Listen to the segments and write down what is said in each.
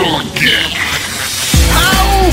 Au,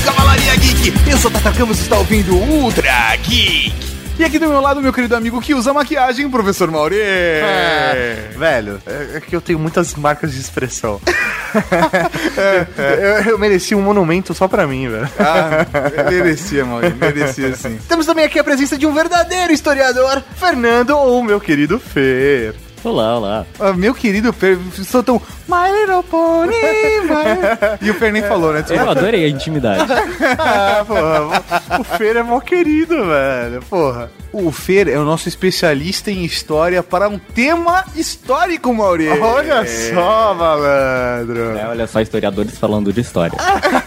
Cavalaria Geek! Eu sou Tata Campos e está ouvindo Ultra Geek. E aqui do meu lado, meu querido amigo que usa maquiagem, professor Mauri. É, velho, é é que eu tenho muitas marcas de expressão. eu, eu mereci um monumento só pra mim, velho. Ah, merecia, Mauri, merecia sim. Temos também aqui a presença de um verdadeiro historiador, Fernando, ou meu querido Fer. Olá, olá. Ah, meu querido Fer, sou tão My Little Pony, my... E o Fer nem falou, né? Eu adorei a intimidade. Ah, porra, o Fer é mó querido, velho, porra. O Fer é o nosso especialista em história para um tema histórico, Mauri. Olha só, malandro. É, olha só, historiadores falando de história.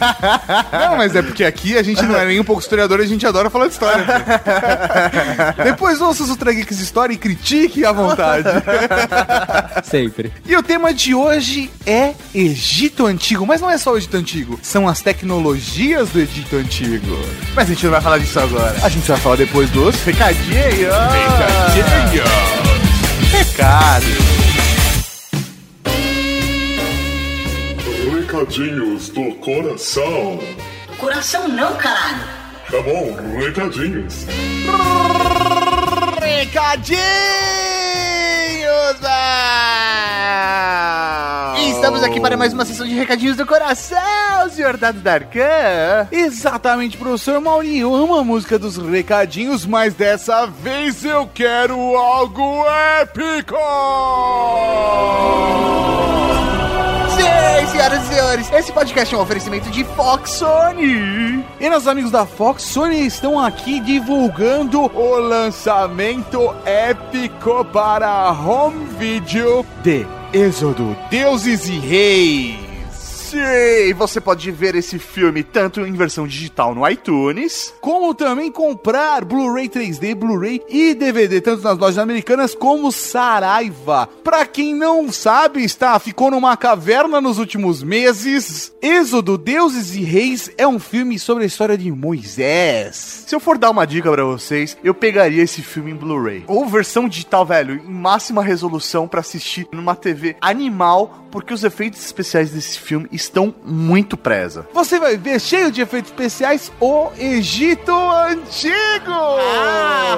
Não, mas é porque aqui a gente não é nem um pouco historiador, a gente adora falar de história. Depois ouça os Ultra Geeks de História e critique à vontade. Sempre. E o tema de hoje é Egito Antigo, mas não é só o Egito Antigo, são as tecnologias do Egito Antigo. Mas a gente não vai falar disso agora. A gente vai falar depois dos Recadinho! Recadinho. Recado! Recadinhos do coração. Coração não, caralho. Tá bom, recadinhos. Recadinhos! E estamos aqui para mais uma sessão de recadinhos do coração, senhor Dado Darkan. Exatamente, professor Mauri. Eu amo a música dos recadinhos, mas dessa vez eu quero algo épico! Sim, senhoras e senhores, esse podcast é um oferecimento de Fox Sony. E nossos amigos da Fox Sony estão aqui divulgando o lançamento épico para home video de Êxodo, Deuses e Reis. Sim, você pode ver esse filme tanto em versão digital no iTunes, Como também comprar Blu-ray 3D, Blu-ray e DVD, tanto nas lojas americanas como Saraiva. Pra quem não sabe, está ficou numa caverna nos últimos meses. Êxodo, Deuses e Reis é um filme sobre a história de Moisés. Se eu for dar uma dica pra vocês, eu pegaria esse filme em Blu-ray. Ou versão digital, velho, em máxima resolução pra assistir numa TV animal, porque os efeitos especiais desse filme estão muito presa. Você vai ver cheio de efeitos especiais o Egito Antigo.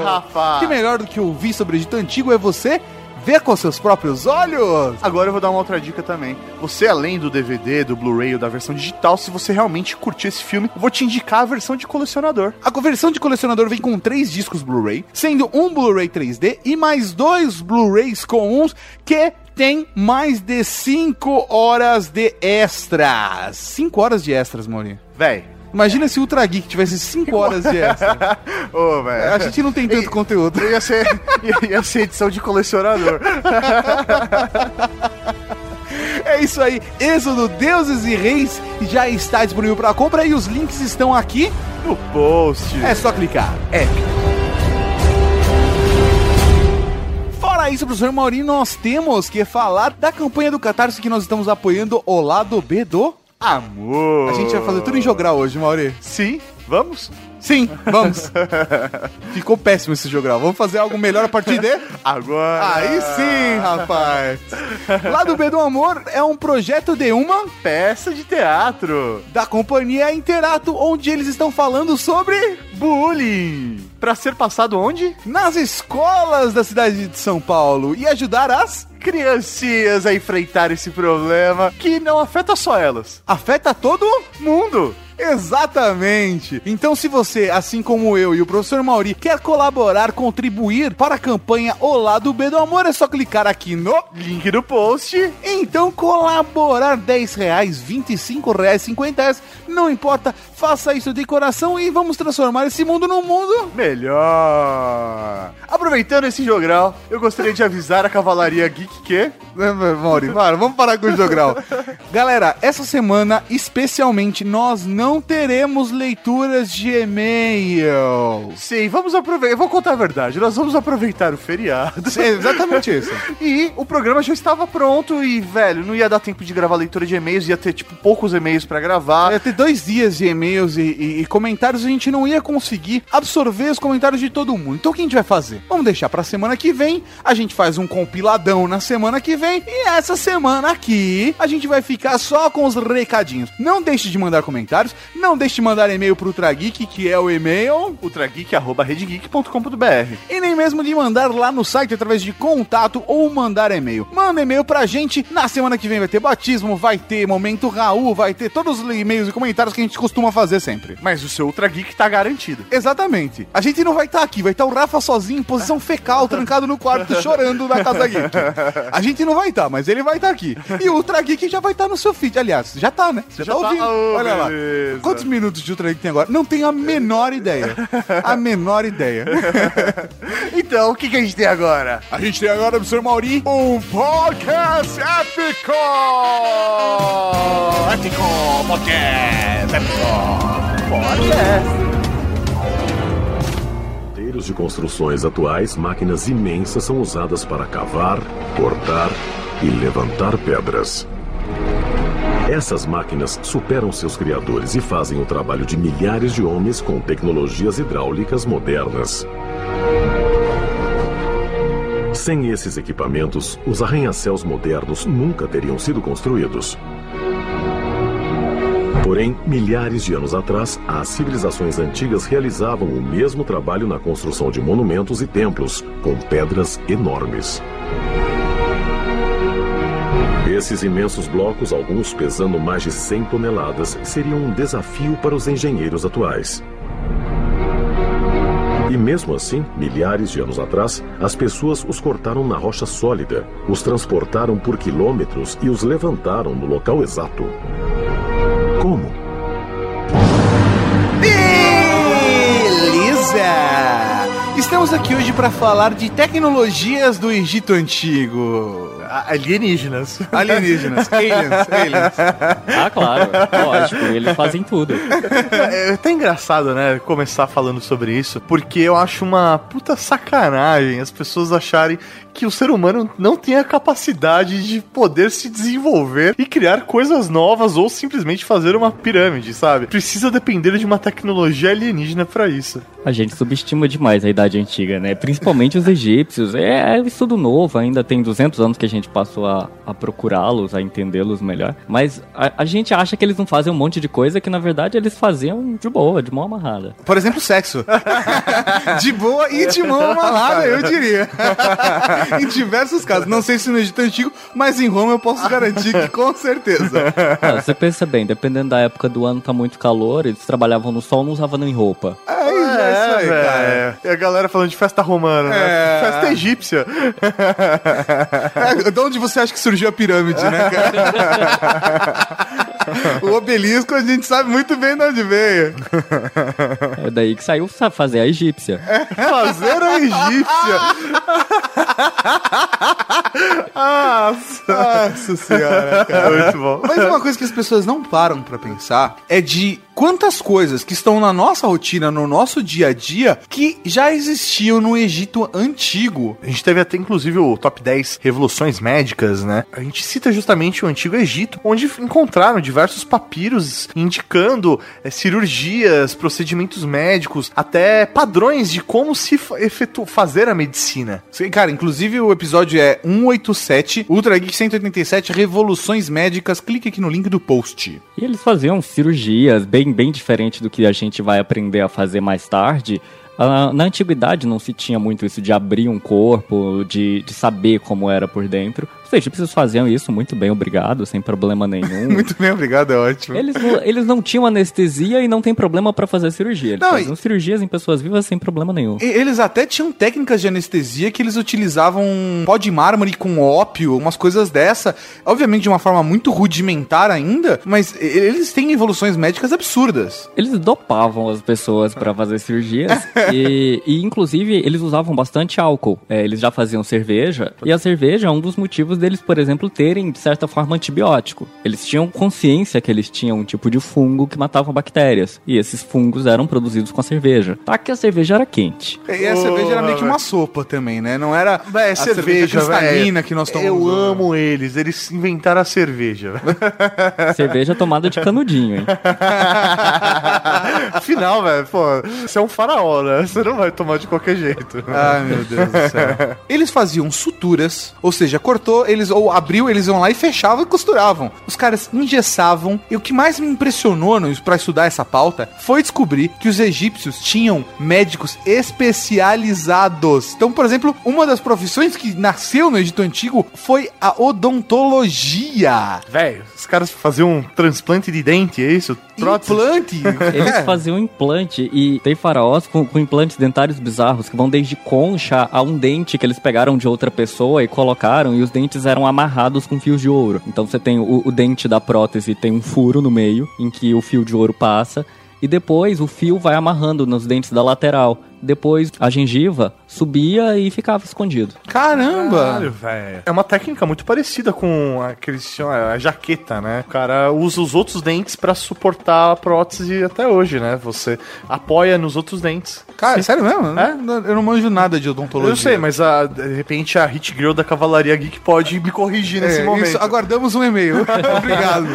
rapaz! Que melhor do que ouvir sobre o Egito Antigo é você ver com seus próprios olhos. Agora eu vou dar uma outra dica também. Você, além do DVD, do Blu-ray ou da versão digital, se você realmente curtir esse filme, eu vou te indicar a versão de colecionador. A versão de colecionador vem com três discos Blu-ray, sendo um Blu-ray 3D e mais dois Blu-rays comuns que tem mais de 5 horas de extras. 5 horas de extras, Maurinho. Véi. Imagina se o Ultra Geek tivesse 5 horas de extra. Ô, velho. A gente não tem tanto conteúdo. Ia ser, ia, ia ser edição de colecionador. É isso aí, Êxodo Deuses e Reis já está disponível para compra e os links estão aqui. No post. É só clicar. É. Fora isso, professor Maurinho, nós temos que falar da campanha do Catarse que nós estamos apoiando o lado B do... Amor. A gente vai fazer tudo em jogral hoje, Mauri. Sim, vamos? Sim, vamos. Ficou péssimo esse jogral. Vamos fazer algo melhor a partir de... Agora. Aí sim, rapaz. Lado B do Amor é um projeto de uma Peça de teatro. da companhia Interato, onde eles estão falando sobre Bullying. Pra ser passado onde? nas escolas da cidade de São Paulo e ajudar as Criancinhas a enfrentar esse problema que não afeta só elas. afeta todo Mundo. Exatamente! Então, se você, assim como eu e o professor Mauri, quer colaborar, contribuir para a campanha O Lado B do Amor, é só clicar aqui no. Link do post. Então, colaborar 10 reais, 25 reais, 50 reais, não importa, faça isso de coração e vamos transformar esse mundo num mundo. Melhor. Aproveitando esse jogral, eu gostaria de avisar a Cavalaria Geek que. Mauri, para, vamos parar com o jogral. Galera, essa semana, especialmente, nós não não teremos leituras de e-mails. Sim, vamos aproveitar. Eu vou contar a verdade. Nós vamos aproveitar o feriado. É exatamente isso. E o programa já estava pronto e, velho, não ia dar tempo de gravar leitura de e-mails, ia ter, tipo, poucos e-mails pra gravar. Ia ter dois dias de e-mails e, e- e comentários, a gente não ia conseguir absorver os comentários de todo mundo. Então o que a gente vai fazer? Vamos deixar pra semana que vem, a gente faz um compiladão na semana que vem, e essa semana aqui a gente vai ficar só com os recadinhos. Não deixe de mandar comentários, não deixe de mandar e-mail pro Ultrageek, que é o e-mail, ultrageek.redgeek.com.br e nem mesmo de mandar lá no site através de contato ou mandar e-mail. Manda e-mail pra gente, na semana que vem vai ter batismo, vai ter momento Raul, vai ter todos os e-mails e comentários que a gente costuma fazer sempre. Mas o seu Ultra Geek tá garantido. Exatamente. A gente não vai estar aqui, vai estar o Rafa sozinho em posição fecal, trancado no quarto, chorando na Casa Geek. A gente não vai estar, mas ele vai estar aqui. E o Ultra Geek já vai estar no seu feed. Aliás, já tá, né? Você Já tá tá? ouvindo. Olha lá. Beleza. Quantos minutos de Ultra Geek tem agora? Não tenho a menor ideia. A menor ideia. Então, o que, que a gente tem agora? A gente tem agora, professor Mauri, um podcast épico! Épico podcast canteiros de construções atuais, máquinas imensas são usadas para cavar, cortar e levantar pedras. Essas máquinas superam seus criadores e fazem o trabalho de milhares de homens com tecnologias hidráulicas modernas. Sem esses equipamentos, os arranha-céus modernos nunca teriam sido construídos. Porém, milhares de anos atrás, as civilizações antigas realizavam o mesmo trabalho na construção de monumentos e templos, com pedras enormes. Esses imensos blocos, alguns pesando mais de 100 toneladas, seriam um desafio para os engenheiros atuais. E mesmo assim, milhares de anos atrás, as pessoas os cortaram na rocha sólida, os transportaram por quilômetros e os levantaram no local exato. Como? Beleza! Estamos aqui hoje para falar de tecnologias do Egito Antigo. Alienígenas. Alienígenas, aliens, aliens. Ah, claro. Lógico, eles fazem tudo. É até engraçado, né, começar falando sobre isso, porque eu acho uma puta sacanagem as pessoas acharem que o ser humano não tem a capacidade de poder se desenvolver e criar coisas novas ou simplesmente fazer uma pirâmide, sabe? Precisa depender de uma tecnologia alienígena pra isso. A gente subestima demais a Idade Antiga, né? Principalmente os egípcios. É, é um estudo novo, ainda tem 200 anos que a gente passou a, a procurá-los, a entendê-los melhor. Mas a, a gente acha que eles não fazem um monte de coisa que, na verdade, eles faziam de boa, de mão amarrada. Por exemplo, sexo. De boa e de mão amarrada, eu diria. em diversos casos. Não sei se no Egito Antigo, mas em Roma eu posso garantir que com certeza. Ah, você pensa bem, dependendo da época do ano, tá muito calor, eles trabalhavam no sol, não usavam nem roupa. É isso, é isso aí, velho. cara. E a galera falando de festa romana, né? É. Festa egípcia. É, de onde você acha que surgiu a pirâmide, né, cara? o obelisco a gente sabe muito bem de onde veio. É daí que saiu sa- fazer a egípcia. Fazer a egípcia. Nossa. Nossa senhora, cara. Muito bom. Mas uma coisa que as pessoas não param pra pensar é de quantas coisas que estão na nossa rotina, no nosso dia a dia, que já existiam no Egito antigo. A gente teve até inclusive o top 10 revoluções médicas, né? A gente cita justamente o Antigo Egito, onde encontraram diversos papiros indicando eh, cirurgias, procedimentos médicos, até padrões de como se efetu- fazer a medicina. Sim, Cara, inclusive o episódio é 187, Ultra Geek 187, Revoluções Médicas. Clique aqui no link do post. E eles faziam cirurgias bem, bem diferente do que a gente vai aprender a fazer mais tarde. Ah, na antiguidade não se tinha muito isso de abrir um corpo, de, de saber como era por dentro. Os egípcios faziam isso muito bem, obrigado, sem problema nenhum. Muito bem, obrigado, é ótimo. Eles não, eles não tinham anestesia e não tem problema pra fazer cirurgia. Eles Não, faziam cirurgias em pessoas vivas sem problema nenhum. E- Eles até tinham técnicas de anestesia que eles utilizavam pó de mármore com ópio, umas coisas dessa. Obviamente de uma forma muito rudimentar ainda, mas e- eles têm evoluções médicas absurdas. Eles dopavam as pessoas pra fazer cirurgias e, e, inclusive, eles usavam bastante álcool. É, eles já faziam cerveja e a cerveja é um dos motivos deles, por exemplo, terem, de certa forma, antibiótico. Eles tinham consciência que eles tinham um tipo de fungo que matava bactérias. E esses fungos eram produzidos com a cerveja. Tá que a cerveja era quente. E a cerveja era meio que uma sopa também, né? Não era Véi, a cerveja, cristalina que nós tomamos. Eu amo eles, eles inventaram a cerveja. Cerveja tomada de canudinho, hein? Afinal, velho, pô, você é um faraó, né? Você não vai tomar de qualquer jeito. Ai, meu Deus do céu. Eles faziam suturas, ou seja, cortou, eles ou abriu, eles iam lá e fechavam e costuravam. Os caras engessavam. E o que mais me impressionou no- pra estudar essa pauta foi descobrir que os egípcios tinham médicos especializados. Então, por exemplo, uma das profissões que nasceu no Egito Antigo foi a odontologia. Velho, os caras faziam um transplante de dente, é isso? Prótese? Implante. Eles É. faziam implante e tem faraós com, com implantes dentários bizarros que vão desde concha a um dente que eles pegaram de outra pessoa e colocaram e os dentes eram amarrados com fios de ouro. Então você tem o, o dente da prótese tem um furo no meio em que o fio de ouro passa e depois o fio vai amarrando nos dentes da lateral. Depois a gengiva subia e ficava escondido. Caramba! Caralho, velho. É uma técnica muito parecida com a chamam, a jaqueta, né? O cara usa os outros dentes pra suportar a prótese até hoje, né? Você apoia nos outros dentes. Cara, sério mesmo? É? Eu não manjo nada de odontologia. Eu sei, mas a- de repente a Hit Girl da Cavalaria Geek pode me corrigir nesse É, momento. isso, aguardamos um e-mail. Obrigado.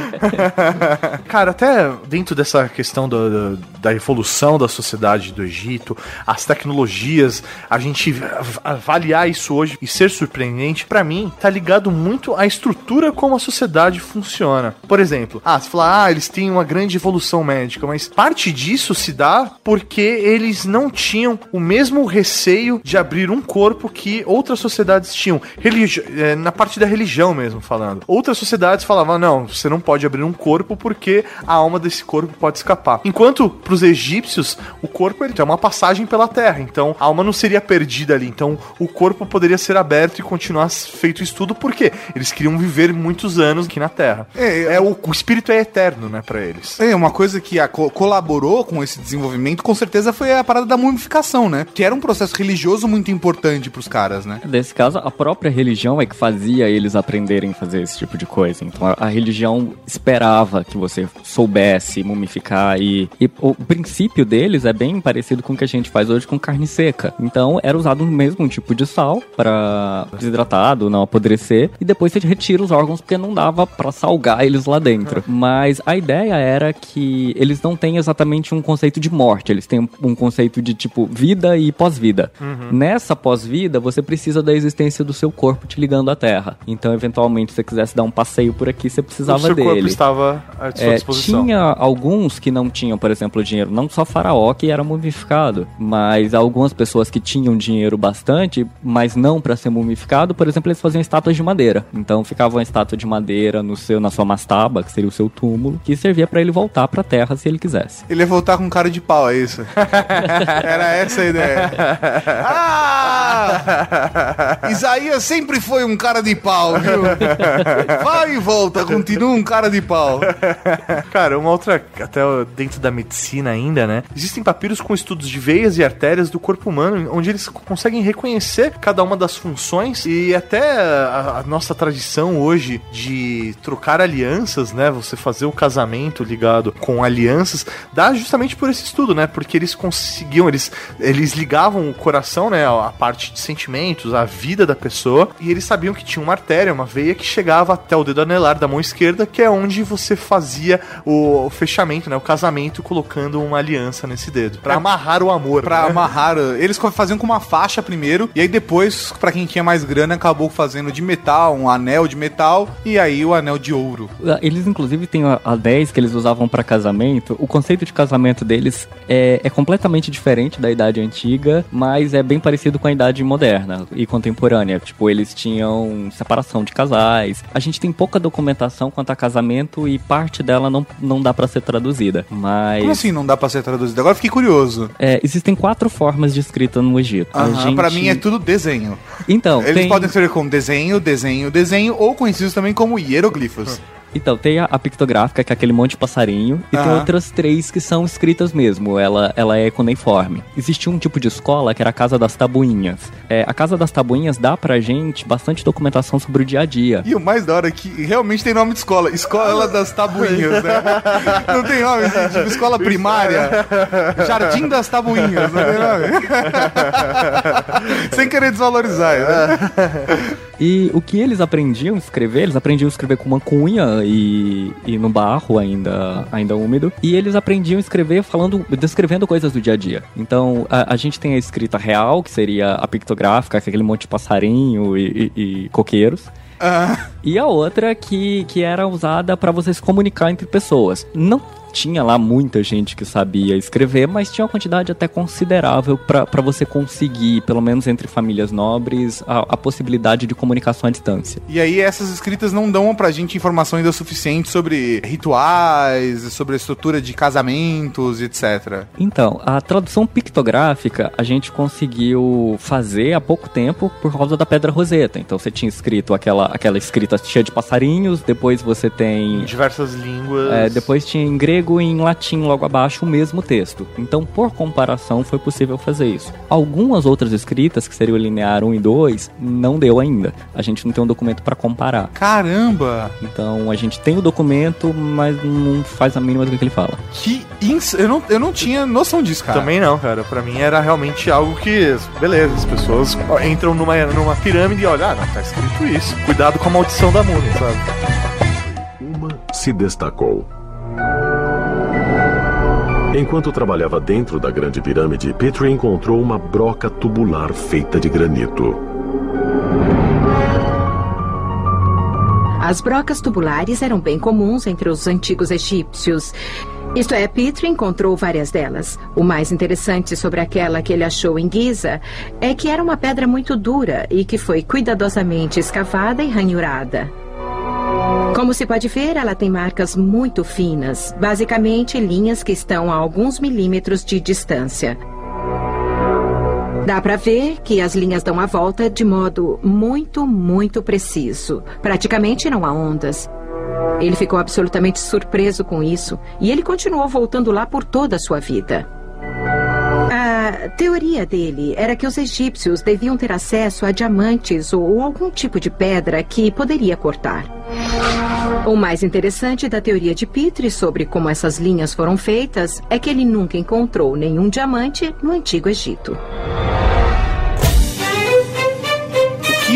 Cara, até dentro dessa questão do- do- da evolução da sociedade do Egito, as tecnologias, a gente av- avaliar isso hoje e ser surpreendente, pra mim, tá ligado muito à estrutura como a sociedade funciona. Por exemplo, ah, você fala, ah, eles têm uma grande evolução médica, mas parte disso se dá porque eles não tinham o mesmo receio de abrir um corpo que outras sociedades tinham. Religi eh, na parte da religião mesmo, falando. Outras sociedades falavam, não, você não pode abrir um corpo porque a alma desse corpo pode escapar. Enquanto pros egípcios, o corpo ele tem uma passagem pela terra, então a alma não seria perdida ali. Então o corpo poderia ser aberto e continuar feito estudo, porque eles queriam viver muitos anos aqui na terra. É, É, o, o espírito é eterno, né, pra eles. É, uma coisa que a- co- colaborou com esse desenvolvimento, com certeza, foi a parada da mumificação, né? Que era um processo religioso muito importante pros caras, né? Nesse caso, a própria religião é que fazia eles aprenderem a fazer esse tipo de coisa. Então, a, a religião esperava que você soubesse mumificar e, e o princípio deles é bem parecido com o que a gente faz hoje com carne seca. Então, era usado o mesmo tipo de sal para desidratado, não apodrecer, e depois você retira os órgãos porque não dava para salgar eles lá dentro. Mas a ideia era que eles não têm exatamente um conceito de morte, eles têm um conceito de tipo vida e pós-vida. Nessa pós-vida, você precisa da existência do seu corpo te ligando à Terra. Então, eventualmente, se você quisesse dar um passeio por aqui, você o precisava seu dele. corpo estava à sua É, disposição. tinha alguns que não tinham, por exemplo, dinheiro, não só faraó que era mumificado, mas algumas pessoas que tinham dinheiro bastante, mas não para ser mumificado, por exemplo, eles faziam estátuas de madeira. Então ficava uma estátua de madeira no seu na sua mastaba, que seria o seu túmulo, que servia para ele voltar para a terra se ele quisesse. Ele ia voltar com cara de pau, é isso? Era essa a ideia. Ah! Isaías sempre foi um cara de pau, viu? Vai e volta, continua um cara de pau. Cara, uma outra, até dentro da medicina ainda, né? Existem papiros com estudos de veias e artérias do corpo humano, onde eles conseguem reconhecer cada uma das funções e até a, a nossa tradição hoje de trocar alianças, né? Você fazer o casamento ligado com alianças, dá justamente por esse estudo, né? Porque eles conseguiam, eles, eles ligavam o coração, né? A parte de sentimentos, a vida da pessoa, e eles sabiam que tinha uma artéria, uma veia que chegava até o dedo anelar da mão esquerda, que é onde você fazia o, o fechamento, né? O casamento, colocando uma aliança nesse dedo. Pra amarrar o amor. Pra né? amarrar. Eles faziam com uma faixa primeiro, e aí depois, pra quem tinha mais grana, acabou fazendo de metal, um anel de metal, e aí o anel de ouro. Eles, inclusive, têm a- a 10 que eles usavam para casamento. O conceito de casamento deles é, é completamente diferente da idade antiga, mas é bem parecido com a idade moderna e contemporânea. Tipo, eles tinham separação de casais. A gente tem pouca documentação quanto a casamento e parte dela não, não dá para ser traduzida. Mas. Como assim não dá pra ser traduzido? Agora fiquei curioso. é, existem quatro formas de escrita no Egito. A Aham, gente- Pra mim é tudo desenho. Então, Eles tem... podem escrever como desenho, desenho, desenho, ou conhecidos também como hieroglifos. Então, tem a, a pictográfica, que é aquele monte de passarinho, e tem outras três que são escritas mesmo. Ela, ela é cuneiforme. Existia um tipo de escola que era a Casa das Tabuinhas. É, a Casa das Tabuinhas dá pra gente bastante documentação sobre o dia a dia. E o mais da hora é que realmente tem nome de escola. Escola das Tabuinhas, né? Não tem nome, assim, tipo escola primária. Jardim das Tabuinhas, não tem nome? Sem querer desvalorizar, né? E o que eles aprendiam a escrever, eles aprendiam a escrever com uma cunha e, e no barro ainda, ainda úmido. E eles aprendiam a escrever falando, descrevendo coisas do dia a dia. Então a, a gente tem a escrita real, que seria a pictográfica, é aquele monte de passarinho e, e- e coqueiros. Ah, E a outra que, que era usada para você se comunicar entre pessoas. Não tinha lá muita gente que sabia escrever, mas tinha uma quantidade até considerável para você conseguir, pelo menos entre famílias nobres, a, a possibilidade de comunicação à distância. e aí essas escritas não dão pra gente informação ainda suficiente sobre rituais, sobre a estrutura de casamentos, etc. Então, a tradução pictográfica a gente conseguiu fazer há pouco tempo por causa da Pedra Roseta. Então você tinha escrito aquela, aquela escrita cheia de passarinhos, depois você tem Diversas línguas. É, depois tinha em grego e em latim logo abaixo o mesmo texto. Então, por comparação, foi possível fazer isso. Algumas outras escritas, que seria o linear 1 e 2, não deu ainda. A gente não tem um documento para comparar. Caramba! Então, a gente tem o documento, mas não faz a mínima do que ele fala. Que ins... eu, não, eu não tinha noção disso, cara. Também não, cara. Pra mim era realmente algo que, beleza, as pessoas entram numa, numa pirâmide e olham, ah, não, tá escrito isso. Cuidado com a maldição da múmia, sabe? Uma se destacou. Enquanto trabalhava dentro da Grande Pirâmide, Petrie encontrou uma broca tubular feita de granito. As brocas tubulares eram bem comuns entre os antigos egípcios. Isto é, Petrie encontrou várias delas. O mais interessante sobre aquela que ele achou em Giza é que era uma pedra muito dura e que foi cuidadosamente escavada e ranhurada. Como se pode ver, ela tem marcas muito finas, basicamente linhas que estão a alguns milímetros de distância. Dá para ver que as linhas dão a volta de modo muito, muito preciso. Praticamente não há ondas. Ele ficou absolutamente surpreso com isso e ele continuou voltando lá por toda a sua vida. A teoria dele era que os egípcios deviam ter acesso a diamantes ou algum tipo de pedra que poderia cortar. O mais interessante da teoria de Petrie sobre como essas linhas foram feitas é que ele nunca encontrou nenhum diamante no Antigo Egito.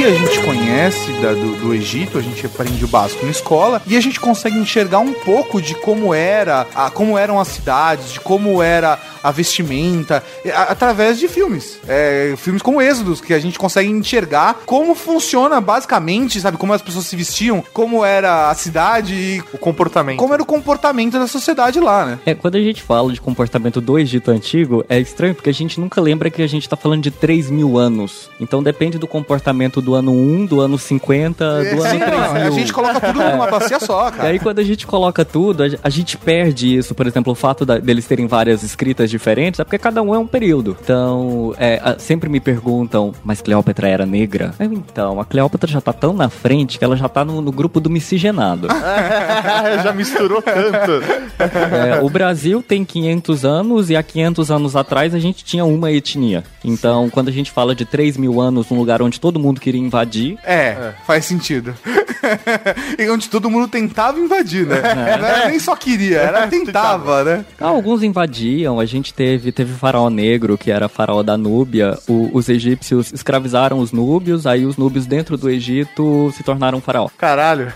Que a gente conhece da- do, do Egito, a gente aprende o básico na escola e a gente consegue enxergar um pouco de como era, a, como eram as cidades, de como era a vestimenta, a- através de filmes. É, filmes como Êxodos, que a gente consegue enxergar como funciona basicamente, sabe? Como as pessoas se vestiam, como era a cidade e O comportamento. como era o comportamento da sociedade lá, né? É, quando a gente fala de comportamento do Egito Antigo, é estranho porque a gente nunca lembra que a gente tá falando de 3 mil anos. Então depende do comportamento do ano 1, do ano 50, do ano Sim, 3 não, mil. a gente coloca tudo numa bacia só, E cara. aí, quando a gente coloca tudo, a, gente perde isso. Por exemplo, o fato da- deles terem várias escritas diferentes é porque cada um é um período. Então, é, sempre me perguntam, mas Cleópatra era negra? Eu, então, a Cleópatra já tá tão na frente que ela já tá no, no grupo do miscigenado. Já misturou tanto. É, o Brasil tem 500 anos e há 500 anos atrás a gente tinha uma etnia. Então, quando a gente fala de 3 mil anos num lugar onde todo mundo queria invadir, É, faz sentido. e onde todo mundo tentava invadir, né? Não era nem só queria, era tentava, né? Alguns invadiam, a gente teve, teve o faraó negro, que era faraó da Núbia. O- os egípcios escravizaram os núbios, aí os núbios dentro do Egito se tornaram faraó. Caralho.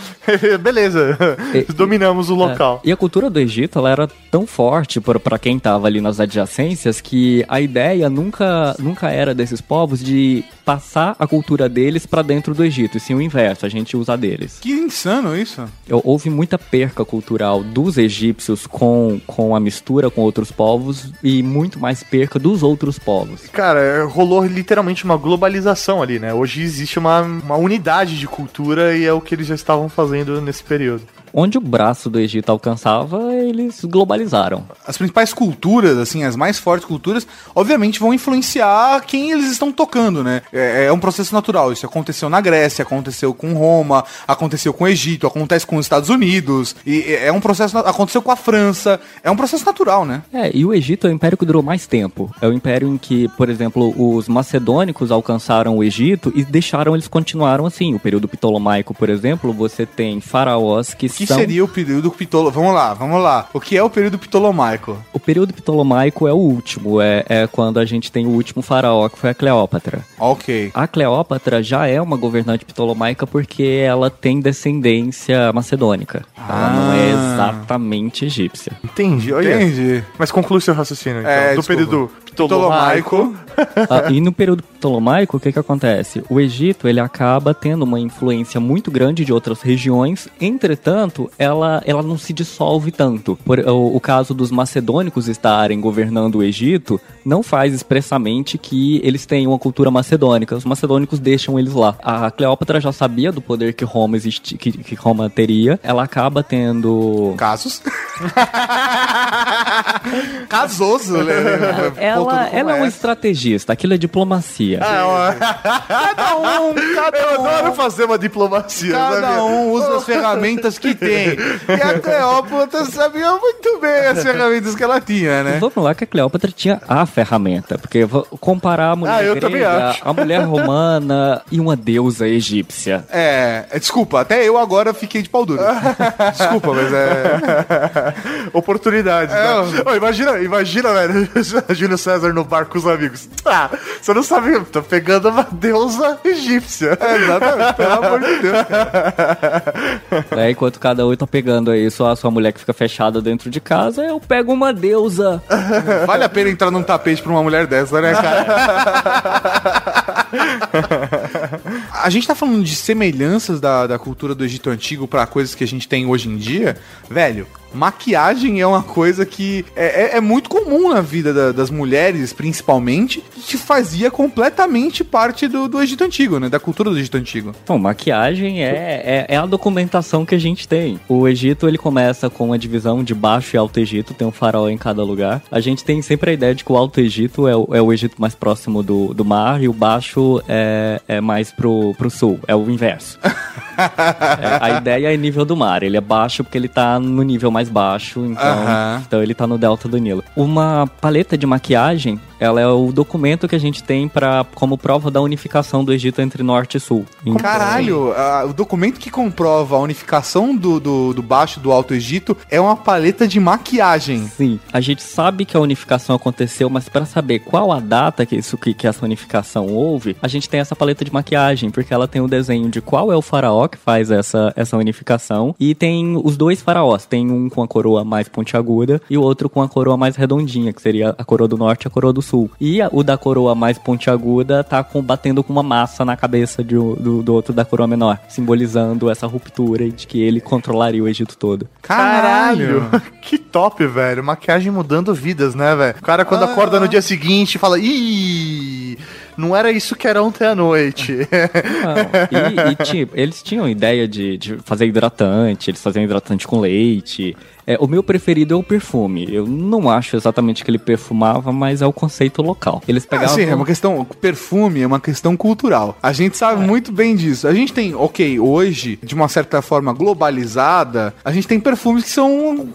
Beleza. E- Dominamos o local. É, E a cultura do Egito, ela era tão forte pra quem tava ali nas adjacências que a ideia nunca, nunca era desses povos de passar a cultura deles pra dentro do Egito, e sim o inverso, a gente usa deles. Que insano isso. Eu- Houve muita perca cultural dos egípcios com, com a mistura com outros povos e muito mais perca dos outros povos. Cara, rolou literalmente uma globalização ali, né? Hoje existe uma, uma unidade de cultura e é o que eles já estavam fazendo nesse período. Onde o braço do Egito alcançava, eles globalizaram. As principais culturas, assim, as mais fortes culturas, obviamente vão influenciar quem eles estão tocando, né? É, é um processo natural. Isso aconteceu na Grécia, aconteceu com Roma, aconteceu com o Egito, acontece com os Estados Unidos. E é um processo. Aconteceu com a França. É um processo natural, né? É, e o Egito é o império que durou mais tempo. É o império em que, por exemplo, os macedônicos alcançaram o Egito e deixaram eles continuaram assim. O período ptolomaico, por exemplo, você tem faraós que, O que são seria o período pitolo... Vamos lá, vamos lá. O que é o período ptolomaico? O período ptolomaico é o último, é, é quando a gente tem o último faraó, que foi a Cleópatra. Ok. A Cleópatra já é uma governante ptolomaica porque ela tem descendência macedônica. Ela não é Ah. exatamente egípcia. Entendi, olha. Entendi. Mas conclui seu raciocínio, então. É, do desculpa. período ptolomaico. Ah, e no período ptolomaico, o que que acontece? O Egito, ele acaba tendo uma influência muito grande de outras regiões, entretanto, ela, ela não se dissolve tanto. Por, o, o caso dos macedônicos estarem governando o Egito não faz expressamente que eles têm uma cultura macedônica. Os macedônicos deixam eles lá. A Cleópatra já sabia do poder que Roma, existi, que, que Roma teria. Ela acaba tendo... Casos. Casoso, né? Ela, ela é uma estrategista, aquilo é diplomacia. Cada um, cada Eu um. adoro fazer uma diplomacia, Cada sabe? um usa as ferramentas que tem. E a Cleópatra sabia muito bem as ferramentas que ela tinha, né? Vamos lá que a Cleópatra tinha a ferramenta, porque eu vou comparar a mulher Ah, eu também grega, acho. a mulher romana e uma deusa egípcia. É, é, desculpa, até eu agora fiquei de pau duro. Desculpa, mas é. Oportunidades, É, né? Ô, imagina, imagina, velho, Júlio César no bar com os amigos. Ah, você não sabe, tô pegando uma deusa egípcia. É, exatamente, pelo amor de Deus. Né? Enquanto cada um tá pegando aí só a sua mulher que fica fechada dentro de casa, eu pego uma deusa. Vale a pena entrar num tapete pra uma mulher dessa, né, cara? a gente tá falando de semelhanças da, da cultura do Egito Antigo pra coisas que a gente tem hoje em dia. Velho, maquiagem é uma coisa que é, é- é muito comum na vida da- das mulheres, principalmente, que fazia completamente parte do, do Egito Antigo, né? Da cultura do Egito Antigo. Bom, maquiagem é, é, é a documentação que a gente tem. O Egito, ele começa com uma divisão de Baixo e Alto Egito, tem um faraó em cada lugar. A gente tem sempre a ideia de que o Alto Egito é o, é o Egito mais próximo do, do mar e o Baixo é, é mais pro, pro sul, é o inverso. É, a ideia é nível do mar, ele é baixo porque ele tá no nível mais baixo, então, Aham. então ele tá no delta do Nilo. Uma paleta de maquiagem, ela é o documento que a gente tem para como prova da unificação do Egito entre norte e sul. Então, Caralho, a- o documento que comprova a unificação do, do, do Baixo e do Alto Egito é uma paleta de maquiagem. Sim, a gente sabe que a unificação aconteceu, mas para saber qual a data que isso que, que essa unificação houve, a gente tem essa paleta de maquiagem, porque ela tem o desenho de qual é o faraó que faz essa, essa unificação e tem os dois faraós, tem um com a coroa mais pontiaguda e o outro com a coroa mais redondinha, que seria a coroa do norte e a coroa do sul. E a- o da coroa mais pontiaguda tá com, batendo com uma massa na cabeça de do, do outro da coroa menor, simbolizando essa ruptura de que ele controlaria o Egito todo. Caralho! Que top, velho. Maquiagem mudando vidas, né, velho? O cara, quando acorda no dia seguinte, fala: Ih, não era isso que era ontem à noite. Não, e, e, tipo, eles tinham ideia de, de fazer hidratante, eles faziam hidratante com leite. É, o meu preferido é o perfume. Eu não acho exatamente que ele perfumava, mas é o conceito local. Eles Ah, pegavam. sim, é uma questão. Perfume é uma questão cultural. A gente sabe muito bem disso. A gente tem, ok, hoje, de uma certa forma globalizada, a gente tem perfumes que são.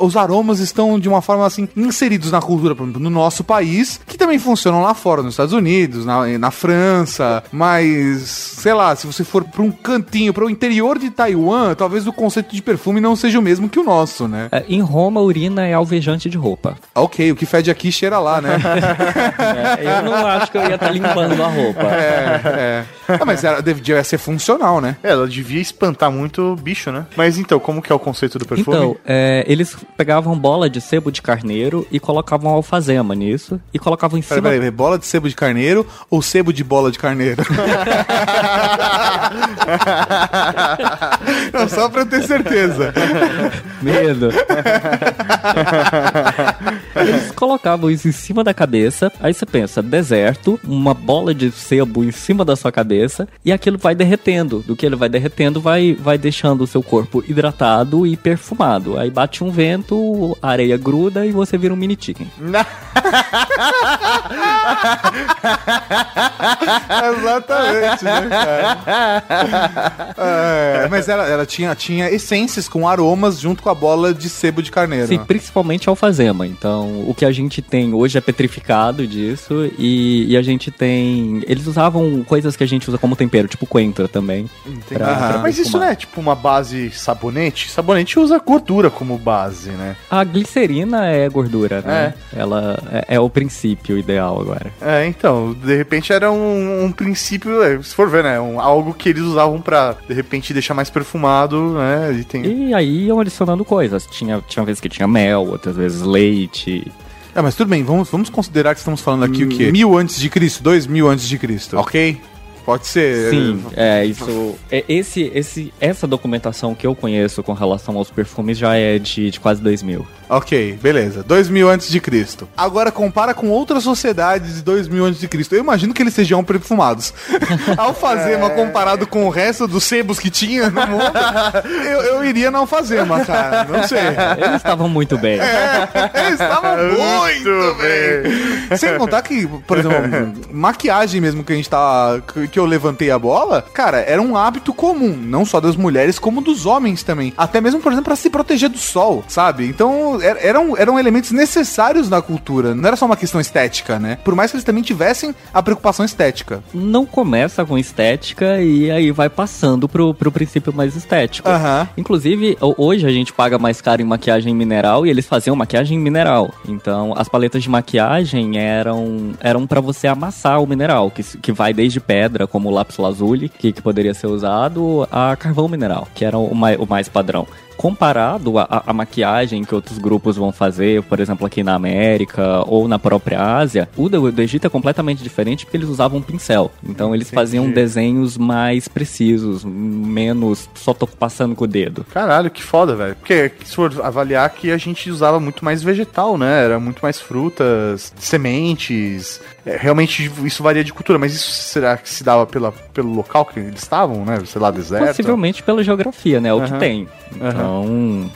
Os aromas estão, de uma forma assim, inseridos na cultura, por exemplo, no nosso país, que também funcionam lá fora, nos Estados Unidos, na, na França. Mas, sei lá, se você for pra um cantinho, para o interior de Taiwan, talvez o conceito de perfume não seja o mesmo que o nosso, né? É, em Roma, urina é alvejante de roupa. Ok, o que fede aqui cheira lá, né? É, eu não acho que eu ia estar limpando a roupa. É, é. Ah, mas era, devia ser funcional, né? É, Ela devia espantar muito o bicho, né? Mas então, como que é o conceito do perfume? Então, é, eles pegavam bola de sebo de carneiro e colocavam alfazema nisso e colocavam em Peraí, cima. peraí, bola de sebo de carneiro ou sebo de bola de carneiro? Não, só pra eu ter certeza. Medo. Eles colocavam isso em cima da cabeça. Aí você pensa, deserto, uma bola de sebo em cima da sua cabeça. cabeça e aquilo vai derretendo. Do que ele vai derretendo, vai, vai deixando o seu corpo hidratado e perfumado. Aí bate um vento, a areia gruda e você vira um mini chicken. Exatamente, né, cara? É, mas ela, ela tinha, tinha essências com aromas junto com a bola de sebo de carneiro. Sim, principalmente alfazema. Então, o que a gente tem hoje é petrificado disso e, e a gente tem. Eles usavam coisas que a gente usa como tempero, tipo coentro também. Entendi. pra- Aham. pra Mas isso não é tipo uma base sabonete? Sabonete usa gordura como base, né? A glicerina é gordura, né? Ela é, é o princípio ideal agora. É, então, de repente era um, um princípio, é, se for ver, né? Um, algo que eles usavam pra, de repente, deixar mais perfumado, né? E tem. E aí iam adicionando coisas. Tinha, tinha vezes que tinha mel, outras vezes leite. É, mas tudo bem, vamos, vamos considerar que estamos falando aqui o quê? Mil antes de Cristo, dois mil antes de Cristo, ok? Pode ser. Sim, é isso. é, esse, esse, essa documentação que eu conheço com relação aos perfumes já é de, de quase 2000. Ok, beleza. 2000 antes de Cristo. Agora compara com outras sociedades de 2000 antes de Cristo. Eu imagino que eles sejam perfumados. alfazema comparado com o resto dos sebos que tinha no mundo, eu, eu iria na alfazema, cara. Não sei. Eles estavam muito bem. Eles estavam muito bem. Sem contar que, por exemplo, maquiagem mesmo que a gente tá. Que- eu levantei a bola, cara, era um hábito comum, não só das mulheres, como dos homens também. Até mesmo, por exemplo, pra se proteger do sol, sabe? Então, er- eram, eram elementos necessários na cultura. Não era só uma questão estética, né? Por mais que eles também tivessem a preocupação estética. Não começa com estética e aí vai passando pro, pro princípio mais estético. Aham. Inclusive, ho- hoje a gente paga mais caro em maquiagem mineral e eles faziam maquiagem mineral. Então, as paletas de maquiagem eram eram para você amassar o mineral, que, que vai desde pedra, como o lápis lazuli, que, que poderia ser usado, a carvão mineral, que era o mais, o mais padrão. Comparado à maquiagem que outros grupos vão fazer, por exemplo, aqui na América ou na própria Ásia, o do, do Egito é completamente diferente porque eles usavam um pincel. Então eles faziam desenhos mais precisos, menos só tô passando com o dedo. Caralho, que foda, velho. Porque se for avaliar que a gente usava muito mais vegetal, né? Era muito mais frutas, sementes. É, realmente isso varia de cultura, mas isso será que se dava pela, pelo local que eles estavam, né? Sei lá, deserto. Possivelmente pela geografia, né? O que Aham. tem. Então,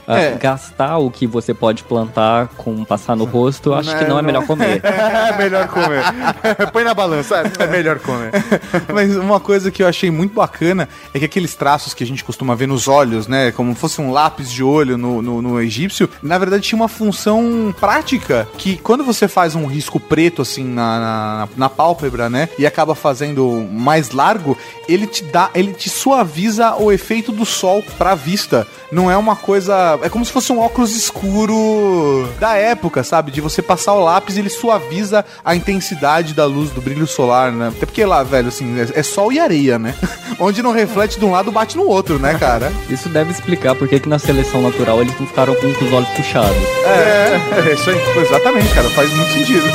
a- É. gastar o que você pode plantar com passar no rosto, eu acho que não é melhor comer. É melhor comer. Põe na balança, é melhor comer. Mas uma coisa que eu achei muito bacana é que aqueles traços que a gente costuma ver nos olhos, né? Como fosse um lápis de olho no, no, no egípcio, na verdade tinha uma função prática que quando você faz um risco preto assim na, na, na pálpebra, né? E acaba fazendo mais largo, ele te dá, ele te suaviza o efeito do sol pra vista. Não é uma coisa. É como se fosse um óculos escuro da época, sabe? De você passar o lápis e ele suaviza a intensidade da luz, do brilho solar, né? Até porque lá, velho, assim, é, é sol e areia, né? Onde não reflete de um lado, bate no outro, né, cara? Isso deve explicar por que na seleção natural eles não ficaram com os olhos puxados. É, é isso aí. Exatamente, cara. Faz muito sentido.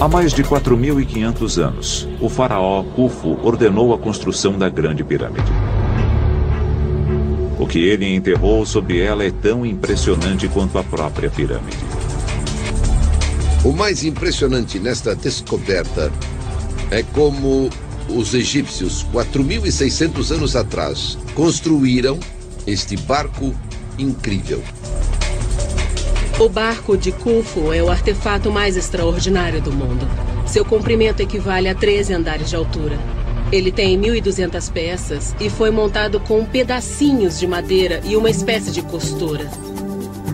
Há mais de 4.500 anos, o faraó Khufu ordenou a construção da Grande Pirâmide. O que ele enterrou sobre ela é tão impressionante quanto a própria pirâmide. O mais impressionante nesta descoberta é como os egípcios, 4.600 anos atrás, construíram este barco incrível. O barco de Khufu é o artefato mais extraordinário do mundo. Seu comprimento equivale a 13 andares de altura. Ele tem 1.200 peças e foi montado com pedacinhos de madeira e uma espécie de costura.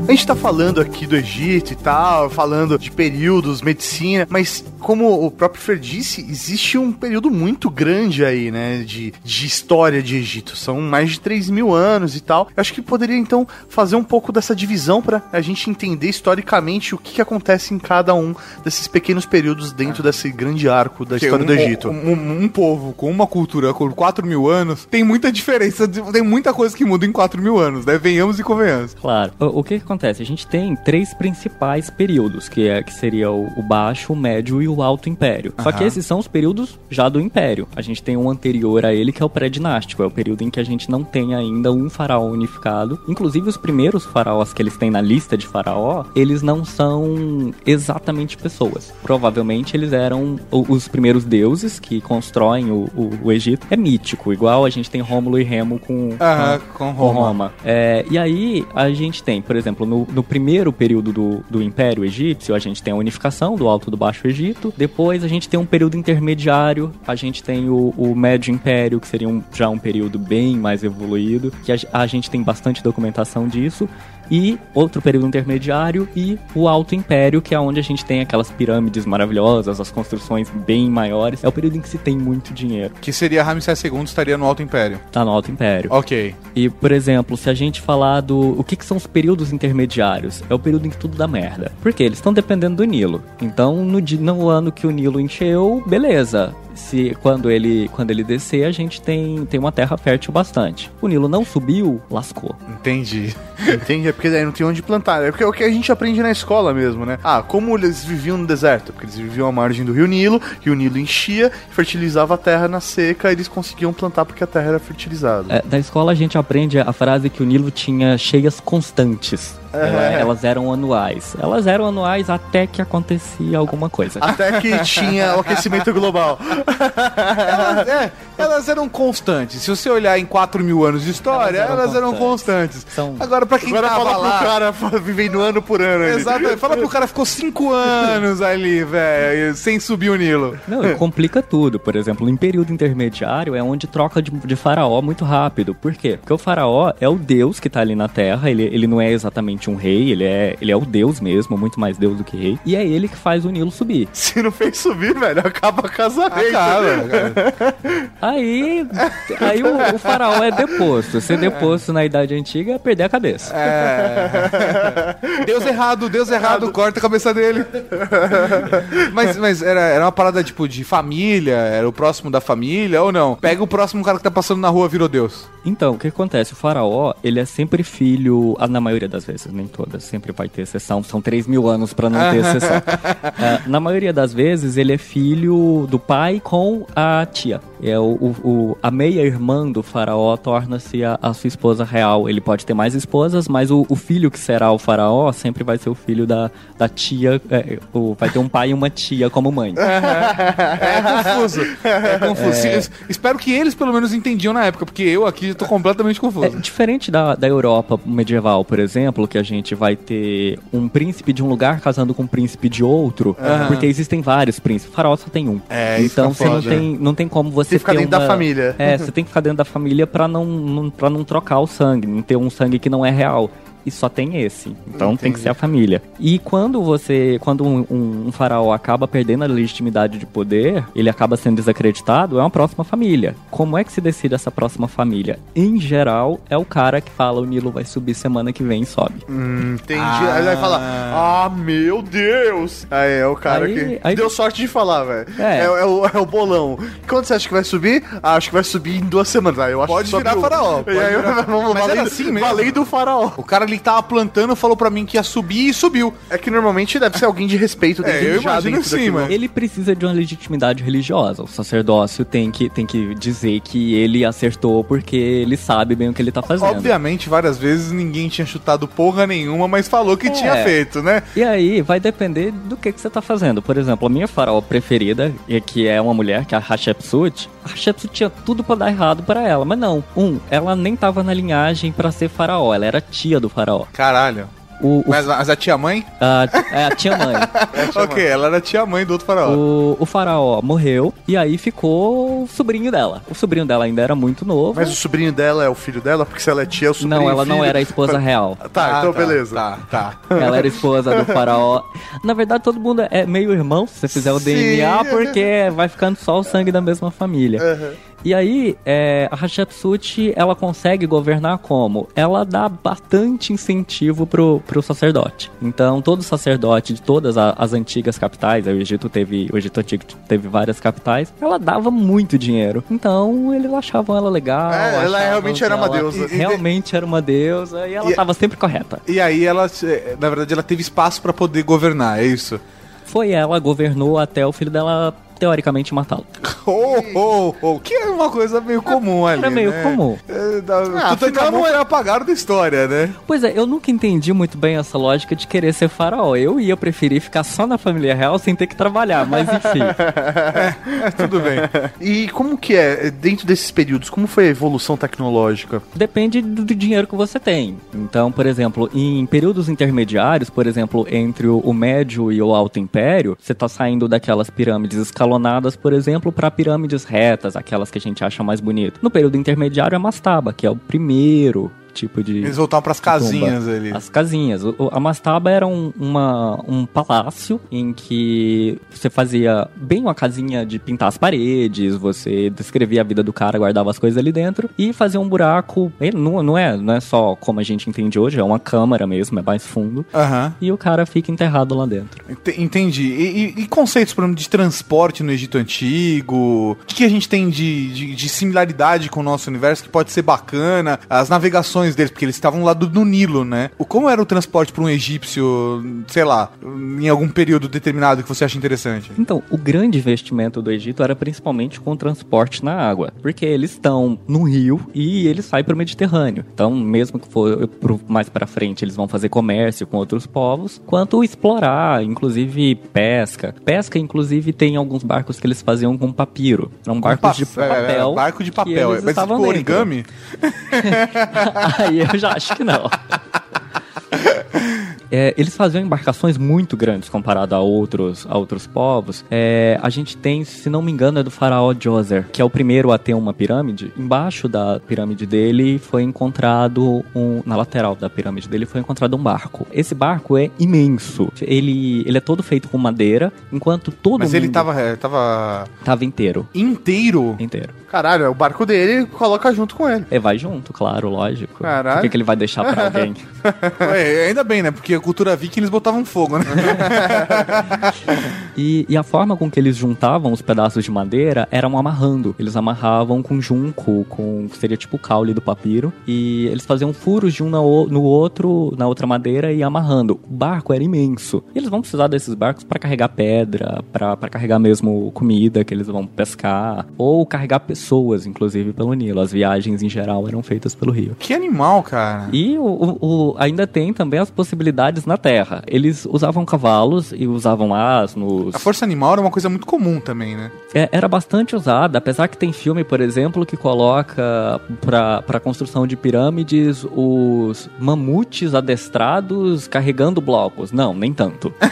A gente tá falando aqui do Egito e tal, falando de períodos, medicina, mas como o próprio Fer disse, existe um período muito grande aí, né, de, de história de Egito. São mais de 3 mil anos e tal. Eu acho que poderia, então, fazer um pouco dessa divisão pra a gente entender historicamente o que, que acontece em cada um desses pequenos períodos dentro desse grande arco da Porque história um, do Egito. Um, um- um povo com uma cultura com 4 mil anos tem muita diferença, tem muita coisa que muda em 4 mil anos, né? Venhamos e convenhamos. Claro. O, o que, que acontece? A gente tem três principais períodos, que é que seria o, o baixo, o médio e o alto império. Só que esses são os períodos já do império. A gente tem um anterior a ele que é o pré-dinástico, é o período em que a gente não tem ainda um faraó unificado. Inclusive os primeiros faraós que eles têm na lista de faraó, eles não são exatamente pessoas. Provavelmente eles eram os primeiros deuses que constroem o, o- o Egito. É mítico, igual a gente tem Rômulo e Remo com, Aham, com Roma. é, e aí a gente tem, por exemplo, no, no primeiro período do, do Império Egípcio, a gente tem a unificação do Alto do Baixo Egito. Depois a gente tem um período intermediário, a gente tem o, o Médio Império, que seria um- já um período bem mais evoluído, que a, a gente tem bastante documentação disso. E outro período intermediário e o Alto Império, que é onde a gente tem aquelas pirâmides maravilhosas, as construções bem maiores. É o período em que se tem muito dinheiro. Que seria Ramsés II estaria no Alto Império. Tá no Alto Império. Ok. E, por exemplo, se a gente falar do. O que, que são os períodos intermediários? É o período em que tudo dá merda. Porque eles estão dependendo do Nilo. Então, no, no ano que o Nilo encheu, beleza. Se quando ele quando ele descer, a gente tem, tem uma terra fértil bastante. O Nilo não subiu, lascou. Entendi. Entendi, é porque daí não tem onde plantar. É porque é o que a gente aprende na escola mesmo, né? Ah, como eles viviam no deserto? Porque eles viviam à margem do rio Nilo, e o Nilo enchia, fertilizava a terra na seca, e eles conseguiam plantar porque a terra era fertilizada. É, da escola a gente aprende a frase que o Nilo tinha cheias constantes. É. elas eram anuais. Elas eram anuais até que acontecia alguma coisa. Até que tinha o aquecimento global. elas, é, elas eram constantes. Se você olhar em 4 mil anos de história, Elas elas eram eram, constantes. São- Agora, pra quem Agora tava fala lá... pro cara vivendo ano por ano. ali. Exato, fala pro cara ficou 5 anos ali, velho, sem subir o Nilo. Não, complica tudo. Por exemplo, em período intermediário é onde troca de, de faraó muito rápido. Por quê? Porque o faraó é o deus que tá ali na terra, ele, ele não é exatamente um rei, ele é, ele é o deus mesmo, muito mais deus do que rei. E é ele que faz o Nilo subir. Se não fez subir, velho, acaba casamento. Acaba, cara. Aí, aí o, o faraó é deposto. Ser deposto na Idade Antiga é perder a cabeça. É. Deus errado, Deus errado, corta a cabeça dele. Mas, mas era, era uma parada tipo de família, era o próximo da família ou não? Pega o próximo cara que tá passando na rua, virou Deus. Então, o que acontece? O faraó, ele é sempre filho, na maioria das vezes, nem todas, sempre vai ter exceção, são 3 mil anos pra não ter exceção. É, na maioria das vezes, ele é filho do pai com a tia. É o, o- a meia-irmã do faraó torna-se a, a sua esposa real. Ele pode ter mais esposas, mas o, o filho que será o faraó sempre vai ser o filho da, da tia, é, o- vai ter um pai e uma tia como mãe. É confuso. É confuso. Es- Espero que eles pelo menos entendiam na época, porque eu aqui tô completamente É, confuso. diferente da, da Europa medieval, por exemplo, que a gente vai ter um príncipe de um lugar casando com um príncipe de outro, porque existem vários príncipes. O faraó só tem um. É, isso então fica você não foda. tem, não tem como você que ficar dentro da uma- família. É, você tem que ficar dentro da família pra não, não, pra não trocar o sangue, não ter um sangue que não é real. E só tem esse. Então tem que ser a família. E quando você. Quando um, um- um faraó acaba perdendo a legitimidade de poder, ele acaba sendo desacreditado, é uma próxima família. Como é que se decide essa próxima família? Em geral, é o cara que fala o Nilo vai subir semana que vem e sobe. Hum, entendi. Ah. Aí ele vai falar, ah, meu Deus. Aí é o cara Aí- que aí- deu sorte de falar, velho. É. É. é o, é o bolão. Quando você acha que vai subir? Ah, acho que vai subir em duas semanas. Ah, eu acho Pode que virar faraó, E pode aí, virar- vamos Mas valendo, era assim mesmo. valendo o faraó. O cara que tava plantando falou pra mim que ia subir e subiu. É que normalmente deve ser alguém de respeito É, dele eu já imagino sim, mano. Ele precisa de uma legitimidade religiosa. O sacerdócio tem que, tem que dizer que ele acertou porque ele sabe bem o que ele tá fazendo. Obviamente, várias vezes ninguém tinha chutado porra nenhuma, mas falou que É. tinha feito, né? E aí vai depender do que, que você tá fazendo. Por exemplo, a minha faraó preferida, que é uma mulher, que é a Hatshepsut, a Hatshepsut tinha tudo pra dar errado pra ela, mas não. Um, ela nem tava na linhagem pra ser faraó, ela era tia do faraó. Caralho. O, o- Mas, mas a tia mãe? a, é, a tia mãe. ok, ela era a tia mãe do outro faraó. O, o faraó morreu e aí ficou o sobrinho dela. O sobrinho dela ainda era muito novo. Mas o sobrinho dela é o filho dela? Porque se ela é tia, é o sobrinho não, ela filho. não era a esposa real. Tá, Ah, então beleza. Tá, tá. Ela era esposa do faraó. Na verdade, todo mundo é meio irmão se você fizer o Sim. DNA, porque vai ficando só o sangue da mesma família. E aí, é, a Hatshepsut, ela consegue governar como? Ela dá bastante incentivo pro, pro sacerdote. Então, todo sacerdote de todas a- as antigas capitais, o Egito teve, o Egito antigo teve várias capitais, ela dava muito dinheiro. Então, eles achavam ela legal. É, ela realmente era uma ela deusa. Realmente era uma deusa e ela E- tava sempre correta. E aí ela, na verdade, ela teve espaço pra poder governar, é isso? Foi ela, governou até o filho dela, teoricamente, matá-lo. Oh, oh, oh, que é uma coisa meio comum ali, Era meio né? comum. É, da, Ah, Tutankhamon afinal- é apagado da história, né? Pois é, eu nunca entendi muito bem essa lógica de querer ser faraó. Eu ia preferir ficar só na família real sem ter que trabalhar, mas enfim. É, tudo bem. E como que é, dentro desses períodos, como foi a evolução tecnológica? Depende do dinheiro que você tem. Então, por exemplo, em períodos intermediários, por exemplo, entre o o médio e o alto império, você tá saindo daquelas pirâmides escalonadas, por exemplo, para pirâmides retas, aquelas que a gente acha mais bonito. No período intermediário é mastaba, que é o primeiro tipo de Eles pras de tumba. casinhas ali. As casinhas. A mastaba era um, uma, um palácio em que você fazia bem uma casinha de pintar as paredes, você descrevia a vida do cara, guardava as coisas ali dentro e fazia um buraco. Ele não, não, é, não é só como a gente entende hoje, é uma câmara mesmo, é mais fundo. Aham. E o cara fica enterrado lá dentro. Ente- Entendi. E, e- e conceitos, por exemplo, de transporte no Egito Antigo? O que, que a gente tem de, de- de similaridade com o nosso universo que pode ser bacana? As navegações deles, porque eles estavam lá do, no Nilo, né? O, como era o transporte para um egípcio, sei lá, em algum período determinado que você acha interessante? Então, o grande investimento do Egito era principalmente com o transporte na água, porque eles estão no rio e eles saem para o Mediterrâneo. Então, mesmo que for mais para frente, eles vão fazer comércio com outros povos, quanto explorar, inclusive pesca. Pesca, inclusive, tem alguns barcos que eles faziam com papiro. Eram barcos de Pa- é, papel. é, barco de papel. Mas estavam origami? Aí eu já acho que não. É, eles faziam embarcações muito grandes comparado a outros, a outros povos. É, a gente tem, se não me engano, é do faraó Djoser, que é o primeiro a ter uma pirâmide. Embaixo da pirâmide dele foi encontrado um, na lateral da pirâmide dele foi encontrado um barco. Esse barco é imenso. Ele, ele é todo feito com madeira, enquanto todo Mas mundo ele tava, é, tava tava inteiro, inteiro. inteiro. Caralho, é o barco dele coloca junto com ele. É, vai junto, claro, lógico. Caralho. Por que, que ele vai deixar pra alguém? Ué, ainda bem, né? Porque cultura viking eles botavam fogo, né? E, e a forma com que eles juntavam os pedaços de madeira eram amarrando. Eles amarravam com junco, com que seria tipo o caule do papiro. E eles faziam furos de um na o- no outro, na outra madeira e amarrando. O barco era imenso. E eles vão precisar desses barcos para carregar pedra, para carregar mesmo comida que eles vão pescar, ou carregar pessoas, inclusive, pelo Nilo. As viagens em geral eram feitas pelo rio. que animal, cara. E o, o- o- ainda tem também as possibilidades na Terra. Eles usavam cavalos e usavam asnos. A força animal era uma coisa muito comum também, né? É, era bastante usada, apesar que tem filme, por exemplo, que coloca pra, pra construção de pirâmides os mamutes adestrados carregando blocos. Não, nem tanto.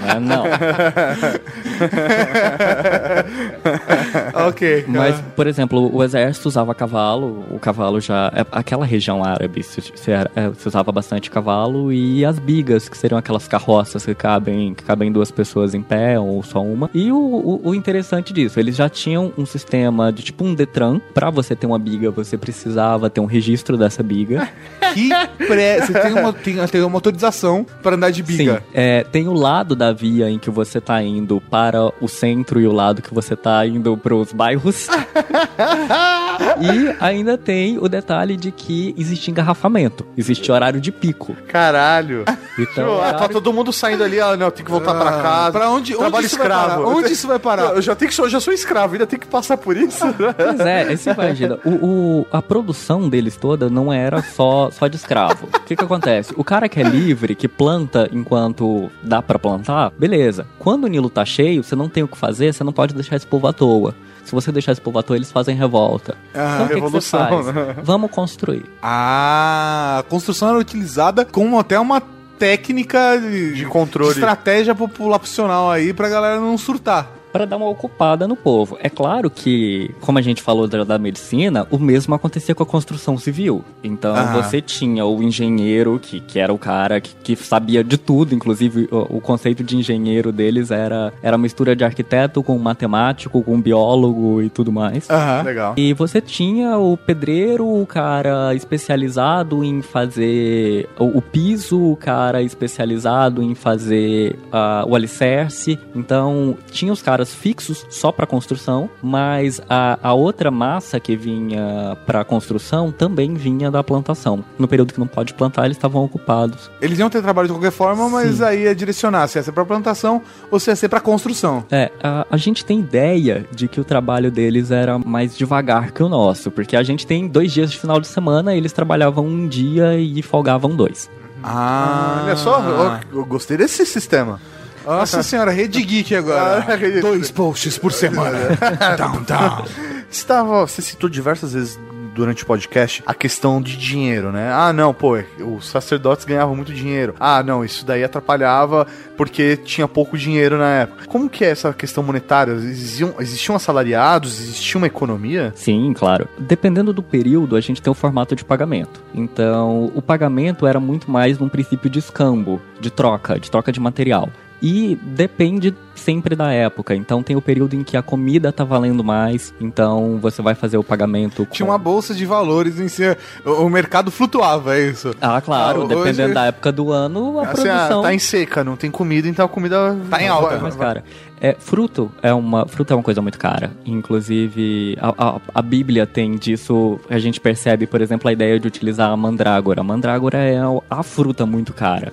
Né, Não. ok. Mas, por exemplo, o exército usava cavalo, o cavalo já. é- Aquela região árabe se, se, é, se usava bastante cavalo e as bigas, que seriam aquelas carroças que cabem, que cabem duas pessoas em pé ou só uma. E o, o, o interessante disso, eles já tinham um sistema de tipo um Detran. Pra você ter uma biga, você precisava ter um registro dessa biga. Que pré... Você tem uma, tem, tem uma autorização para andar de biga. Sim, é, tem o lado da via em que você tá indo para o centro e o lado que você tá indo pros bairros. e ainda tem o detalhe de que existe engarrafamento, existe horário de pico. Caralho. Então, Ah, tá todo mundo saindo ali, ah, não, tem que voltar pra Ah, casa. pra onde- onde Trabalho isso vai escravo. parar? Onde isso vai parar? Eu já tenho que, eu já sou escravo, ainda tenho que passar por isso. Pois é, você imagina, o, o- a produção deles toda não era só, só de escravo. O que que acontece? O cara que é livre, que planta enquanto dá pra plantar, beleza. Quando o Nilo tá cheio, você não tem o que fazer, você não pode deixar esse povo à toa. Se você deixar esse povo à toa, eles fazem revolta. Ah, então o que, que você revolução, faz? né? Vamos construir. Ah, a construção era utilizada como até uma técnica de, De controle. de estratégia populacional aí pra galera não surtar. Para dar uma ocupada no povo. É claro que, como a gente falou da, da medicina, o mesmo acontecia com a construção civil. Então Aham. você tinha o engenheiro, que, que era o cara que, que sabia de tudo, inclusive o, o conceito de engenheiro deles era, era a mistura de arquiteto com matemático, com biólogo e tudo mais. Aham. Legal. E você tinha o pedreiro, o cara especializado em fazer o, o piso, o cara especializado em fazer ah, o alicerce. Então, tinha os caras fixos só para construção, mas a, a outra massa que vinha para construção também vinha da plantação. No período que não pode plantar, eles estavam ocupados. Eles iam ter trabalho de qualquer forma, mas Sim. aí ia direcionar se ia ser pra plantação ou se ia ser pra construção. É, a, a gente tem ideia de que o trabalho deles era mais devagar que o nosso, porque a gente tem dois dias de final de semana, eles trabalhavam um dia e folgavam dois. Ah, Olha só, eu, eu gostei desse sistema. Nossa senhora, Rede Geek agora. Ah, Dois posts por semana. down, down. Você, tava, você citou diversas vezes durante o podcast a questão de dinheiro, né? Ah, não, pô, os sacerdotes ganhavam muito dinheiro. Ah, não, isso daí atrapalhava porque tinha pouco dinheiro na época. Como que é essa questão monetária? Existiam, existiam assalariados? Existia uma economia? Sim, claro. Dependendo do período, a gente tem o formato de pagamento. Então, o pagamento era muito mais num princípio de escambo, de troca, de troca de material. E depende sempre da época. Então tem o período em que a comida tá valendo mais, então você vai fazer o pagamento com... Tinha uma bolsa de valores em si. O, o mercado flutuava, é isso. Ah, claro, Ah, dependendo hoje- da época do ano, a Assim, ah, produção tá em seca, não tem comida, então a comida Tá em alta. mais vai- cara. É, fruto é uma fruta é uma coisa muito cara. Inclusive, a, a, a Bíblia tem disso. A gente percebe, por exemplo, a ideia de utilizar a mandrágora. A mandrágora é a fruta muito cara.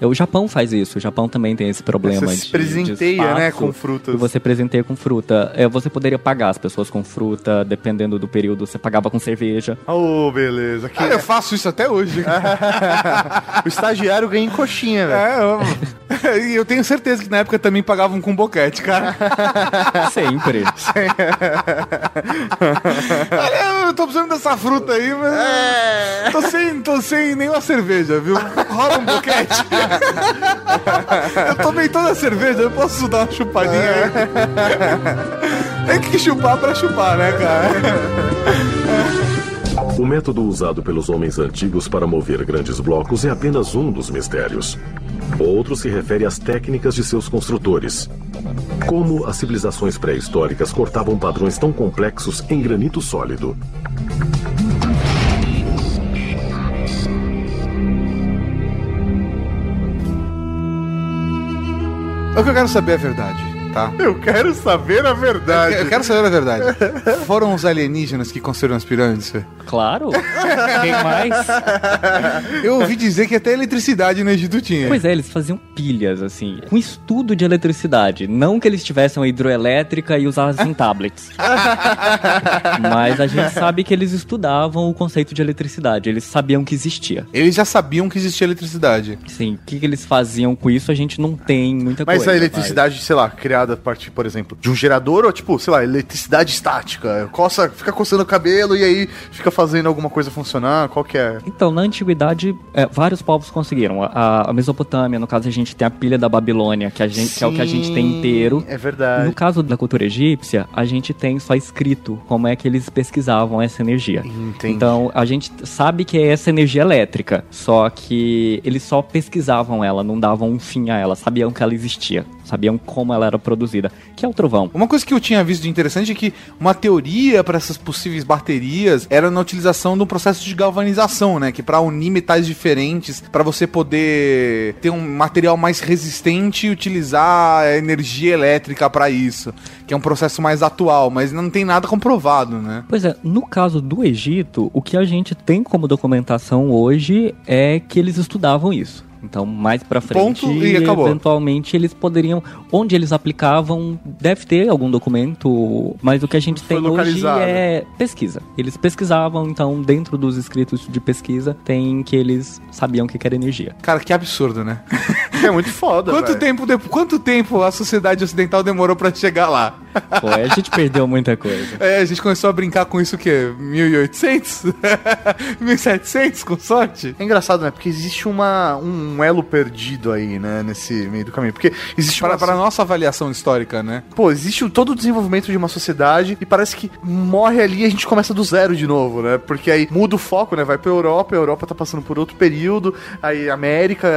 É, O Japão faz isso. O Japão também tem esse problema Você de se presenteia, de né, espaço. com frutas. E você presenteia com fruta. É, você poderia pagar as pessoas com fruta, dependendo do período. Você pagava com cerveja. Oh, beleza. Aqui, Ah, eu faço isso até hoje. o estagiário ganha em coxinha, velho. É, eu, e eu tenho certeza que na época também pagavam com boquete, cara. Sempre. Olha, eu tô precisando dessa fruta aí, mas. Tô, sem, tô sem nenhuma cerveja, viu? Rola um boquete. eu tomei toda a cerveja, eu posso dar uma chupadinha. Tem que chupar pra chupar, né, cara? O método usado pelos homens antigos para mover grandes blocos é apenas um dos mistérios. Outro se refere às técnicas de seus construtores. Como as civilizações pré-históricas cortavam padrões tão complexos em granito sólido. O que eu quero saber é a verdade, tá? Eu quero saber a verdade. Eu quero saber a verdade. Foram os alienígenas que construíram as pirâmides? Fê? Claro. Quem mais? Eu ouvi dizer que até eletricidade no Egito tinha. Pois é, eles faziam pilhas, assim, com estudo de eletricidade. Não que eles tivessem a hidroelétrica e usassem tablets. Mas a gente sabe que eles estudavam o conceito de eletricidade. Eles sabiam que existia. Eles já sabiam que existia eletricidade. Sim, o que, que eles faziam com isso a gente não tem muita Mas coisa. a eletricidade, sei lá, criada a partir, por exemplo, de um gerador ou tipo, sei lá, eletricidade estática? Coça, fica coçando o cabelo e aí fica fazendo alguma coisa funcionar? Qual que é? Então, na antiguidade, é, vários povos conseguiram. A, a Mesopotâmia, no caso, a gente tem a pilha da Babilônia, que, a gente, que é o que a gente tem inteiro. É verdade. No caso da cultura egípcia, a gente tem só escrito como é que eles pesquisavam essa energia. Entendi. Então, a gente sabe que é essa energia elétrica, só que eles só pesquisavam ela, não davam um fim a ela, sabiam que ela existia, sabiam como ela era produzida, que é o trovão. Uma coisa que eu tinha visto de interessante é que uma teoria para essas possíveis baterias era na utilização de um processo de galvanização, né? Que para unir metais diferentes, para você poder ter um material mais resistente e utilizar energia elétrica para isso, que é um processo mais atual, mas não tem nada comprovado, né? Pois é, no caso do Egito, o que a gente tem como documentação hoje é que eles estudavam isso. Então, mais pra frente, Ponto e acabou. eventualmente eles poderiam, onde eles aplicavam, deve ter algum documento, mas o que a gente Foi tem hoje localizado. é pesquisa. Eles pesquisavam, então, dentro dos escritos de pesquisa, tem que eles sabiam o que era energia. Cara, que absurdo, né? É muito foda, Quanto tempo, depo- quanto tempo a sociedade ocidental demorou para chegar lá? Pô, a gente perdeu muita coisa. É, a gente começou a brincar com isso o quê? 1800? 1700, com sorte? É engraçado, né? Porque existe uma, um elo perdido aí, né? Nesse meio do caminho. Porque existe Para, uma... para a nossa avaliação histórica, né? Pô, existe todo o desenvolvimento de uma sociedade e parece que morre ali e a gente começa do zero de novo, né? Porque aí muda o foco, né? Vai pra Europa, a Europa tá passando por outro período, aí América,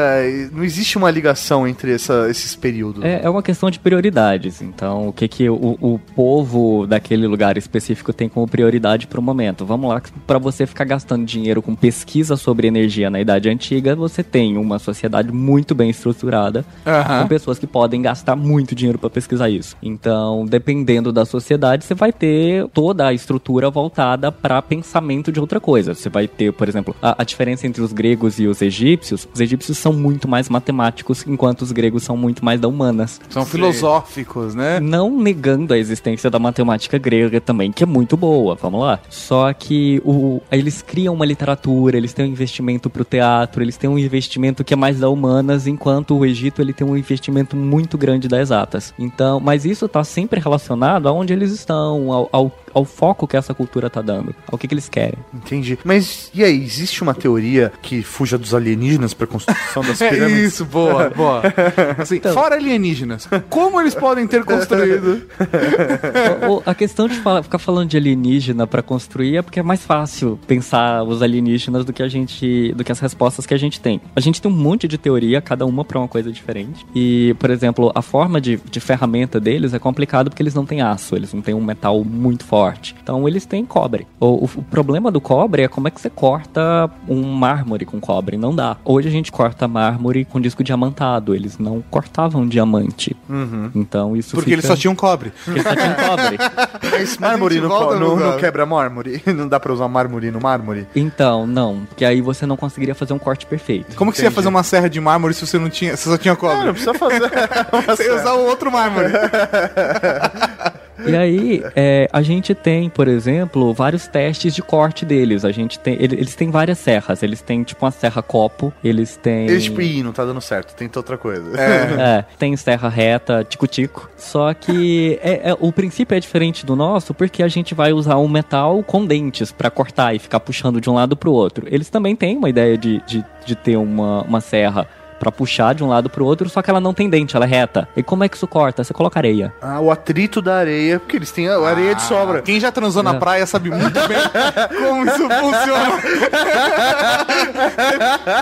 não existe uma ligação entre essa- esses períodos. É, é uma questão de prioridades. Então, o que, que o, o povo daquele lugar específico tem como prioridade pro momento? Vamos lá, para você ficar gastando dinheiro com pesquisa sobre energia na Idade Antiga, você tem uma sociedade muito bem estruturada, Aham. com pessoas que podem gastar muito dinheiro para pesquisar isso. Então, dependendo da sociedade, você vai ter toda a estrutura voltada para pensamento de outra coisa. Você vai ter, por exemplo, a, a diferença entre os gregos e os egípcios. Os egípcios são muito mais matemáticos, enquanto os gregos são muito mais da humanas. São filosóficos, né? Não negando a existência da matemática grega também, que é muito boa, vamos lá. Só que o, eles criam uma literatura, eles têm um investimento pro teatro, eles têm um investimento que é mais da humanas, enquanto o Egito ele tem um investimento muito grande das exatas. Então, mas isso tá sempre relacionado aonde eles estão, ao, ao, ao foco que essa cultura tá dando, ao que, que eles querem. Entendi. Mas e aí, existe uma teoria que fuja dos alienígenas pra construção das É pirâmides? isso, boa, boa. Assim, Então. Fora alienígenas, como eles podem ter construído? A questão de fala- ficar falando de alienígena pra construir é porque é mais fácil pensar os alienígenas do que a gente, do que as respostas que a gente tem. A gente tem um monte de teoria, cada uma pra uma coisa diferente. E, por exemplo, a forma de, de ferramenta deles é complicado porque eles não têm aço, eles não têm um metal muito forte. Então eles têm cobre. O, o- o problema do cobre é como é que você corta um mármore com cobre. Não dá. Hoje a gente corta mármore com disco diamantado. Eles não cortavam diamante. Então isso Porque fica... eles só tinham cobre. Porque só tinha cobre. Mas mármore não, no não, lugar. não quebra mármore? Não dá pra usar mármore no mármore? Então, não. Porque aí você não conseguiria fazer um corte perfeito. Como que você ia fazer uma serra de mármore se você não tinha, você só tinha cobre? Ah, não precisa fazer. Você ia usar o outro mármore. E aí, é, a gente tem, por exemplo, vários testes de corte deles. A gente tem. ele- Eles têm várias serras. Eles têm, tipo, uma serra copo. Eles têm. Eles, tipo, não tá dando certo, tenta outra coisa. É, tem serra reta, tico-tico. Só que é, é- o princípio é diferente do nosso porque a gente vai usar um metal com dentes pra cortar e ficar puxando de um lado pro outro. Eles também têm uma ideia de, de, de ter uma, uma serra pra puxar de um lado pro outro, só que ela não tem dente, ela é reta. E como é que isso corta? Você coloca areia. Ah, o atrito da areia, porque eles têm a areia de sobra. Quem já transou É. na praia sabe muito bem como isso funciona.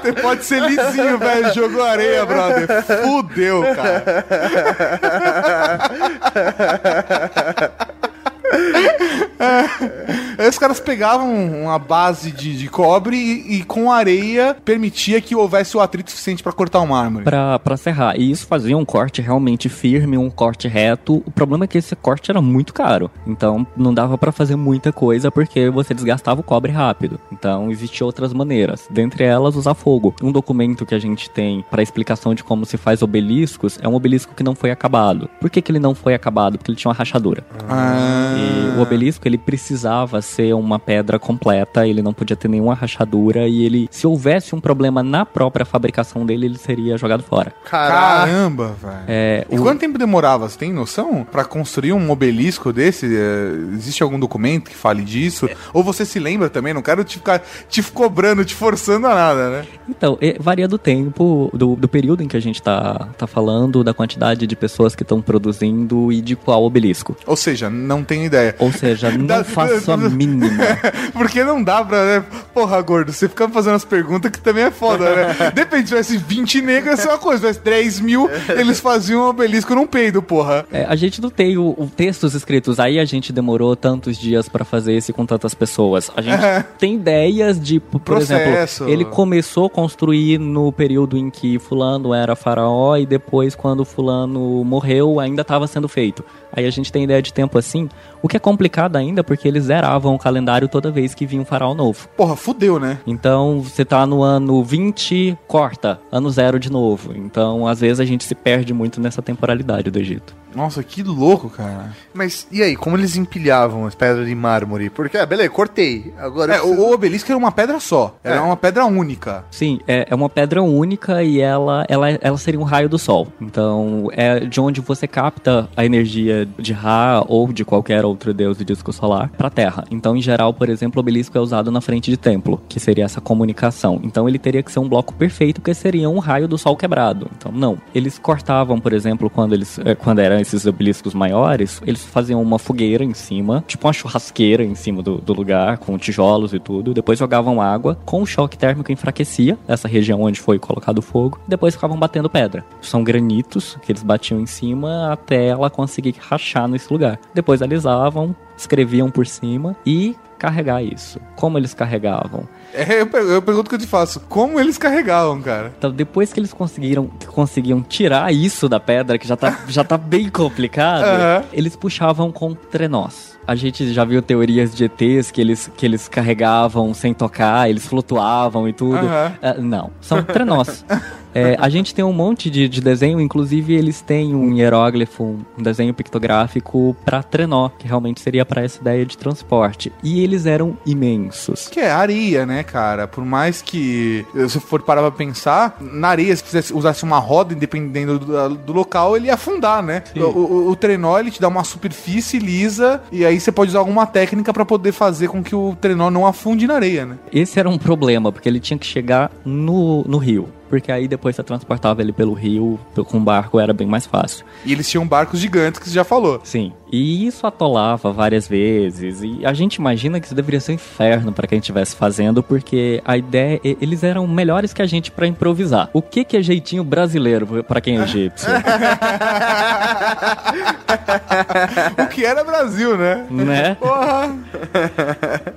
Você pode ser lisinho, velho. Jogou areia, brother. Fudeu, cara. Aí os caras pegavam uma base de, de cobre e, e com areia permitia que houvesse o atrito suficiente pra cortar o mármore. Pra, pra serrar. E isso fazia um corte realmente firme, um corte reto. O problema é que esse corte era muito caro. Então não dava pra fazer muita coisa porque você desgastava o cobre rápido. Então existiam outras maneiras. Dentre elas, usar fogo. Um documento que a gente tem pra explicação de como se faz obeliscos é um obelisco que não foi acabado. Por que, que ele não foi acabado? Porque ele tinha uma rachadura. Ah. O obelisco, ele precisava ser uma pedra completa, ele não podia ter nenhuma rachadura e ele, se houvesse um problema na própria fabricação dele, ele seria jogado fora. Caramba, velho. É, E o- quanto tempo demorava? Você tem noção? Pra construir um obelisco desse? É, existe algum documento que fale disso? Ou você se lembra também? Não quero te ficar te cobrando, te forçando a nada, né? Então, é, varia do tempo, do, do período em que a gente tá, tá falando, da quantidade de pessoas que estão produzindo e de qual obelisco. Ou seja, não tenho ideia. Ou seja, não faço a mínima. Porque não dá pra, né? Porra, gordo, você fica fazendo as perguntas que também é foda, né? Depende, se tivesse 20 negros, ia ser uma coisa. Se tivesse 10 mil, eles faziam um obelisco num peido, porra. É, a gente não tem o, o textos escritos, aí a gente demorou tantos dias pra fazer esse com tantas pessoas. A gente tem ideias de, por Processo. exemplo, ele começou a construir no período em que fulano era faraó e depois quando fulano morreu ainda estava sendo feito. Aí a gente tem ideia de tempo assim. O que é complicado ainda ainda porque eles zeravam o calendário toda vez que vinha um faraó novo. Porra, fudeu, né? Então, você tá no ano 20, corta, ano zero de novo. Então, às vezes a gente se perde muito nessa temporalidade do Egito. Nossa, que louco, cara. Mas e aí, como eles empilhavam as pedras de mármore? Porque, ah, beleza, cortei. Agora. É, preciso- o obelisco era uma pedra só. Era É. uma pedra única. Sim, é, é uma pedra única e ela, ela, ela seria um raio do sol. Então, é de onde você capta a energia de Ra ou de qualquer outro deus do disco solar para a Terra. Então, em geral, por exemplo, o obelisco é usado na frente de templo, que seria essa comunicação. Então, ele teria que ser um bloco perfeito, porque seria um raio do sol quebrado. Então, não. Eles cortavam, por exemplo, quando eles eh, quando eram esses obeliscos maiores, eles faziam uma fogueira em cima, tipo uma churrasqueira em cima do, do lugar, com tijolos e tudo. Depois jogavam água, com o choque térmico enfraquecia essa região onde foi colocado o fogo. Depois ficavam batendo pedra. São granitos que eles batiam em cima até ela conseguir rachar nesse lugar. Depois alisavam, escreviam por cima e carregar isso. Como eles carregavam? É, eu, eu pergunto que eu te faço. Como eles carregavam, cara? Então, depois que eles conseguiram que conseguiam tirar isso da pedra, que já tá, já tá bem complicado, Aham. eles puxavam com trenós. A gente já viu teorias de ETs que eles, que eles carregavam sem tocar, eles flutuavam e tudo. Aham. É, não, são trenós. É, a gente tem um monte de, de desenho, inclusive eles têm um hieróglifo, um desenho pictográfico para trenó, que realmente seria para essa ideia de transporte. E eles eram imensos. Que é areia, né, cara? Por mais que, se for parar pra pensar, na areia, se fizesse, usasse uma roda, independendo do, do local, ele ia afundar, né? O, o, o trenó, ele te dá uma superfície lisa, e aí você pode usar alguma técnica pra poder fazer com que o trenó não afunde na areia, né? Esse era um problema, porque ele tinha que chegar no, no rio. Porque aí depois você transportava ele pelo rio, com barco era bem mais fácil. E eles tinham barcos gigantes, que você já falou. Sim. E isso atolava várias vezes. E a gente imagina que isso deveria ser um inferno para quem estivesse fazendo, porque a ideia. Eles eram melhores que a gente para improvisar. O que, que é jeitinho brasileiro para quem é egípcio? o que era Brasil, né? né? Porra!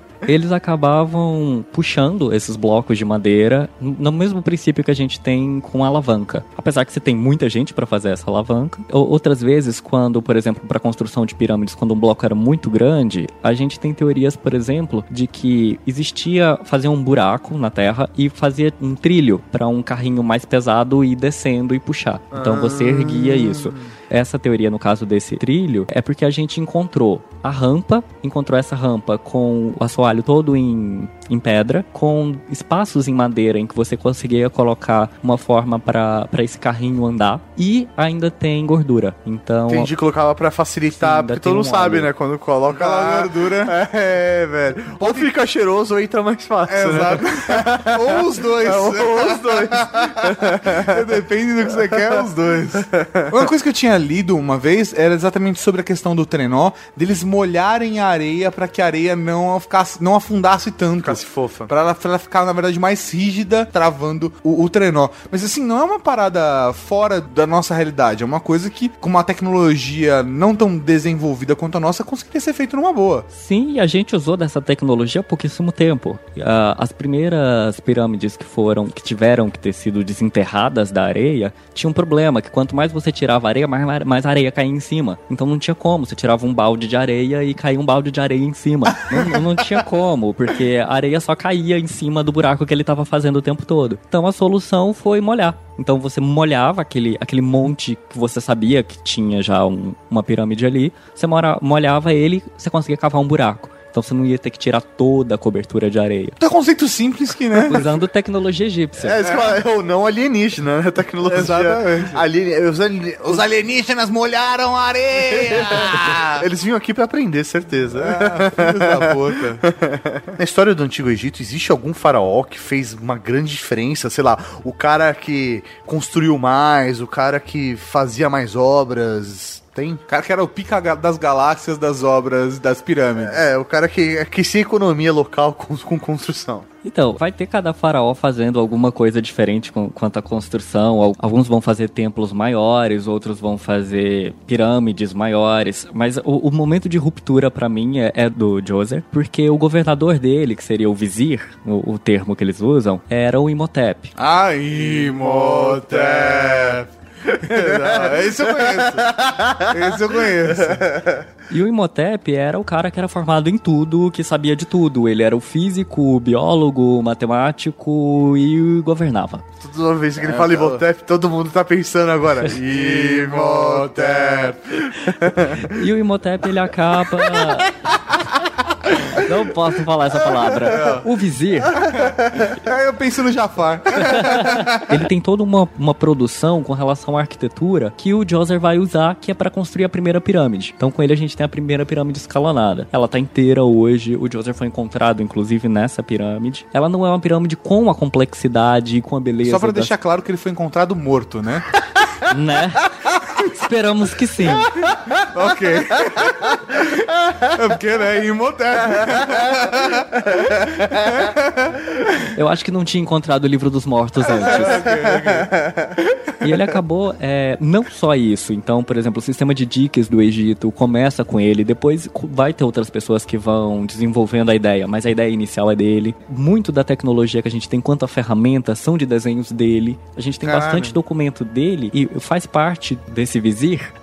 Eles acabavam puxando esses blocos de madeira no mesmo princípio que a gente tem com a alavanca. Apesar que você tem muita gente para fazer essa alavanca. Ou- Outras vezes, quando, por exemplo, para construção de pirâmides, quando um bloco era muito grande, a gente tem teorias, por exemplo, de que existia fazer um buraco na terra e fazia um trilho para um carrinho mais pesado ir descendo e puxar. Então você erguia isso. Essa teoria, no caso desse trilho, é porque a gente encontrou a rampa, encontrou essa rampa com o assoalho todo em, em pedra, com espaços em madeira em que você conseguia colocar uma forma para esse carrinho andar, e ainda tem gordura. Então. Entendi, colocava pra facilitar, Sim, porque todo mundo um sabe, óleo. né? Quando coloca lá. gordura. É, velho. Ou fica cheiroso ou entra mais fácil. né? Exato. Ou os dois. É, ou os dois. Depende do que você quer, os dois. Uma coisa que eu tinha lido uma vez era exatamente sobre a questão do trenó, deles molharem a areia para que a areia não ficasse, não afundasse tanto. Ficasse fofa. Pra ela, pra ela ficar, na verdade, mais rígida, travando o, o trenó. Mas assim, não é uma parada fora da nossa realidade. É uma coisa que, com uma tecnologia não tão desenvolvida quanto a nossa, conseguiria ser feito numa boa. Sim, a gente usou dessa tecnologia há pouquíssimo tempo. Ah, As primeiras pirâmides que foram, que tiveram que ter sido desenterradas da areia, tinha um problema, que quanto mais você tirava areia, mais, mais areia caía em cima. Então não tinha como, você tirava um balde de areia e caía um balde de areia em cima. não, não tinha como, porque a areia só caía em cima do buraco que ele estava fazendo o tempo todo. Então a solução foi molhar. Então você molhava aquele, aquele monte que você sabia que tinha já um- uma pirâmide ali, você molhava ele, você conseguia cavar um buraco. Então você não ia ter que tirar toda a cobertura de areia. É um conceito simples que, né? Usando tecnologia egípcia. É, é o não alienígena, né? Tecnologia. Exatamente. Alien... Os, alien- Os alienígenas molharam a areia! Eles vinham aqui pra aprender, certeza. Ah, filhos da puta. Na história do Antigo Egito, existe algum faraó que fez uma grande diferença? Sei lá, o cara que construiu mais, o cara que fazia mais obras. Tem? O cara que era o pica das galáxias das obras das pirâmides. É, o cara que, que se economia local com, com construção. Então, vai ter cada faraó fazendo alguma coisa diferente com, quanto à construção. Al- Alguns vão fazer templos maiores, outros vão fazer pirâmides maiores. Mas o, o momento de ruptura pra mim é, é do Djoser, porque o governador dele, que seria o vizir, o, o termo que eles usam, era o Imhotep. Ah, Imhotep! Não, esse eu conheço. Esse eu conheço. E o Imhotep era o cara que era formado em tudo, que sabia de tudo. Ele era o físico, o biólogo, o matemático e governava. Toda vez que ele fala Imhotep, todo mundo tá pensando agora. Imhotep. E o Imhotep, ele acaba... Não posso falar essa palavra. O vizir, Aí eu penso no Jafar. ele tem toda uma, uma produção com relação à arquitetura que o Djoser vai usar, que é para construir a primeira pirâmide. Então, com ele, a gente tem a primeira pirâmide escalonada. Ela tá inteira hoje. O Djoser foi encontrado, inclusive, nessa pirâmide. Ela não é uma pirâmide com a complexidade e com a beleza. Só pra das- deixar claro que ele foi encontrado morto, né? Né? Esperamos que sim. ok. É porque, né, Imhotep. Eu acho que não tinha encontrado o livro dos mortos antes. E ele acabou, é, não só isso. Então, por exemplo, o sistema de diques do Egito começa com ele, depois vai ter outras pessoas que vão desenvolvendo a ideia, mas a ideia inicial é dele. Muito da tecnologia que a gente tem quanto a ferramenta são de desenhos dele. A gente tem bastante documento dele e faz parte desse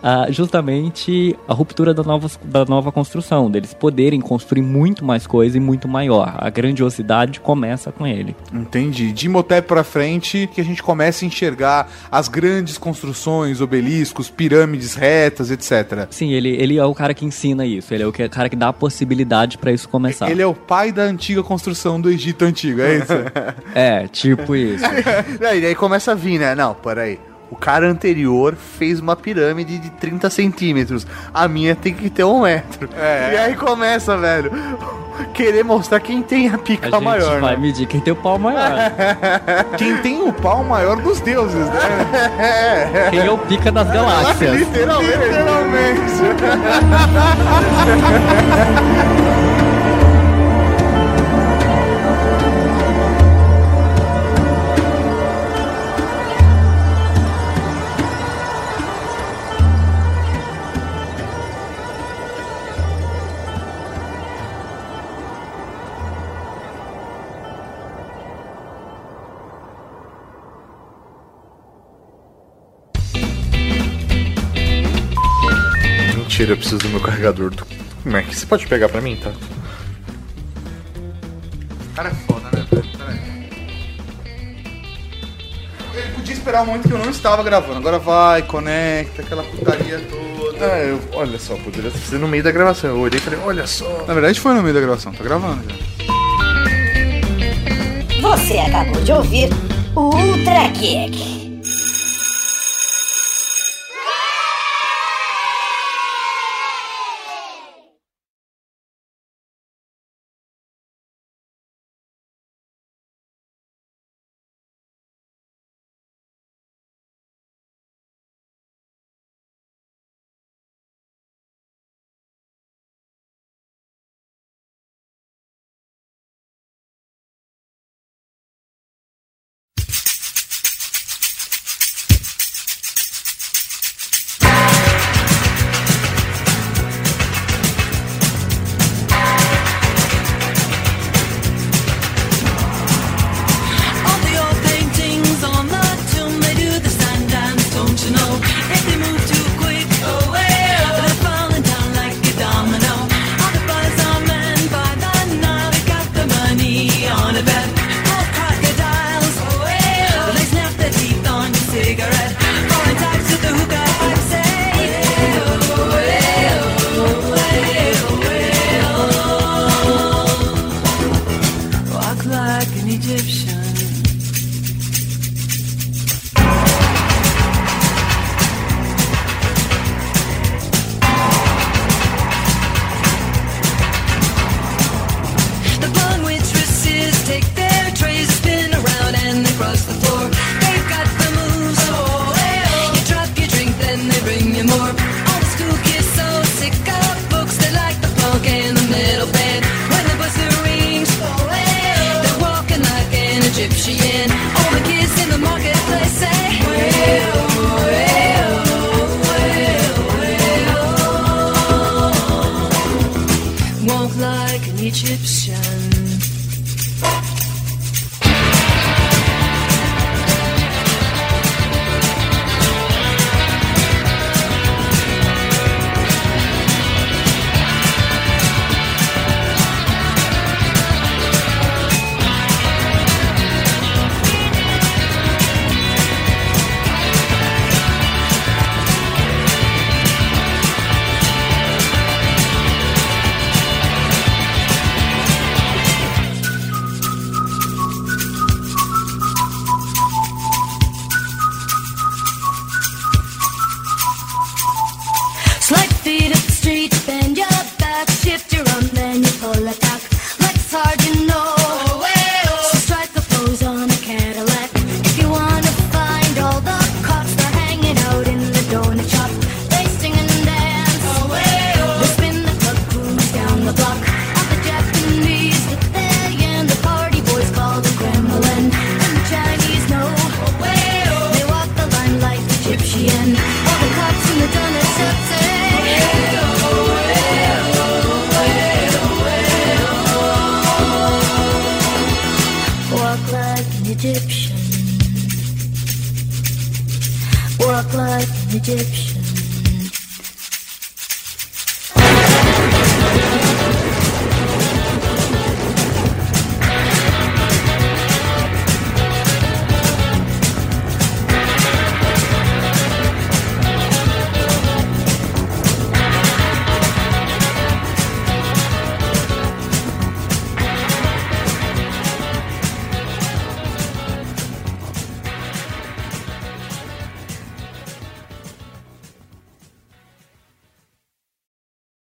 ah, justamente a ruptura da nova, da nova construção, deles poderem construir muito mais coisa e muito maior. A grandiosidade começa com ele. Entendi. De Imhotep pra frente, que a gente começa a enxergar as grandes construções, obeliscos, pirâmides retas, etc. Sim, ele, ele é o cara que ensina isso. Ele é o cara que dá a possibilidade pra isso começar. Ele é o pai da antiga construção do Egito Antigo, é isso? É, tipo isso. E aí, começa a vir, né? Não, peraí. O cara anterior fez uma pirâmide de 30 centímetros. A minha tem que ter um metro. É. E aí começa, velho, querer mostrar quem tem a A pica gente maior. vai né? medir quem tem o pau maior. Quem tem o pau maior dos deuses, né? Quem é o pica das galáxias. Literalmente. Mentira, eu preciso do meu carregador do Mac. Você pode pegar pra mim, tá? O cara é foda, né. Ele podia esperar um momento que eu não estava gravando. Agora vai, conecta, aquela putaria toda. Ah, eu, olha só, poderia ser no meio da gravação. Eu olhei e falei, olha só. Na verdade foi no meio da gravação, tá gravando já. Você acabou de ouvir o Ultra Kick.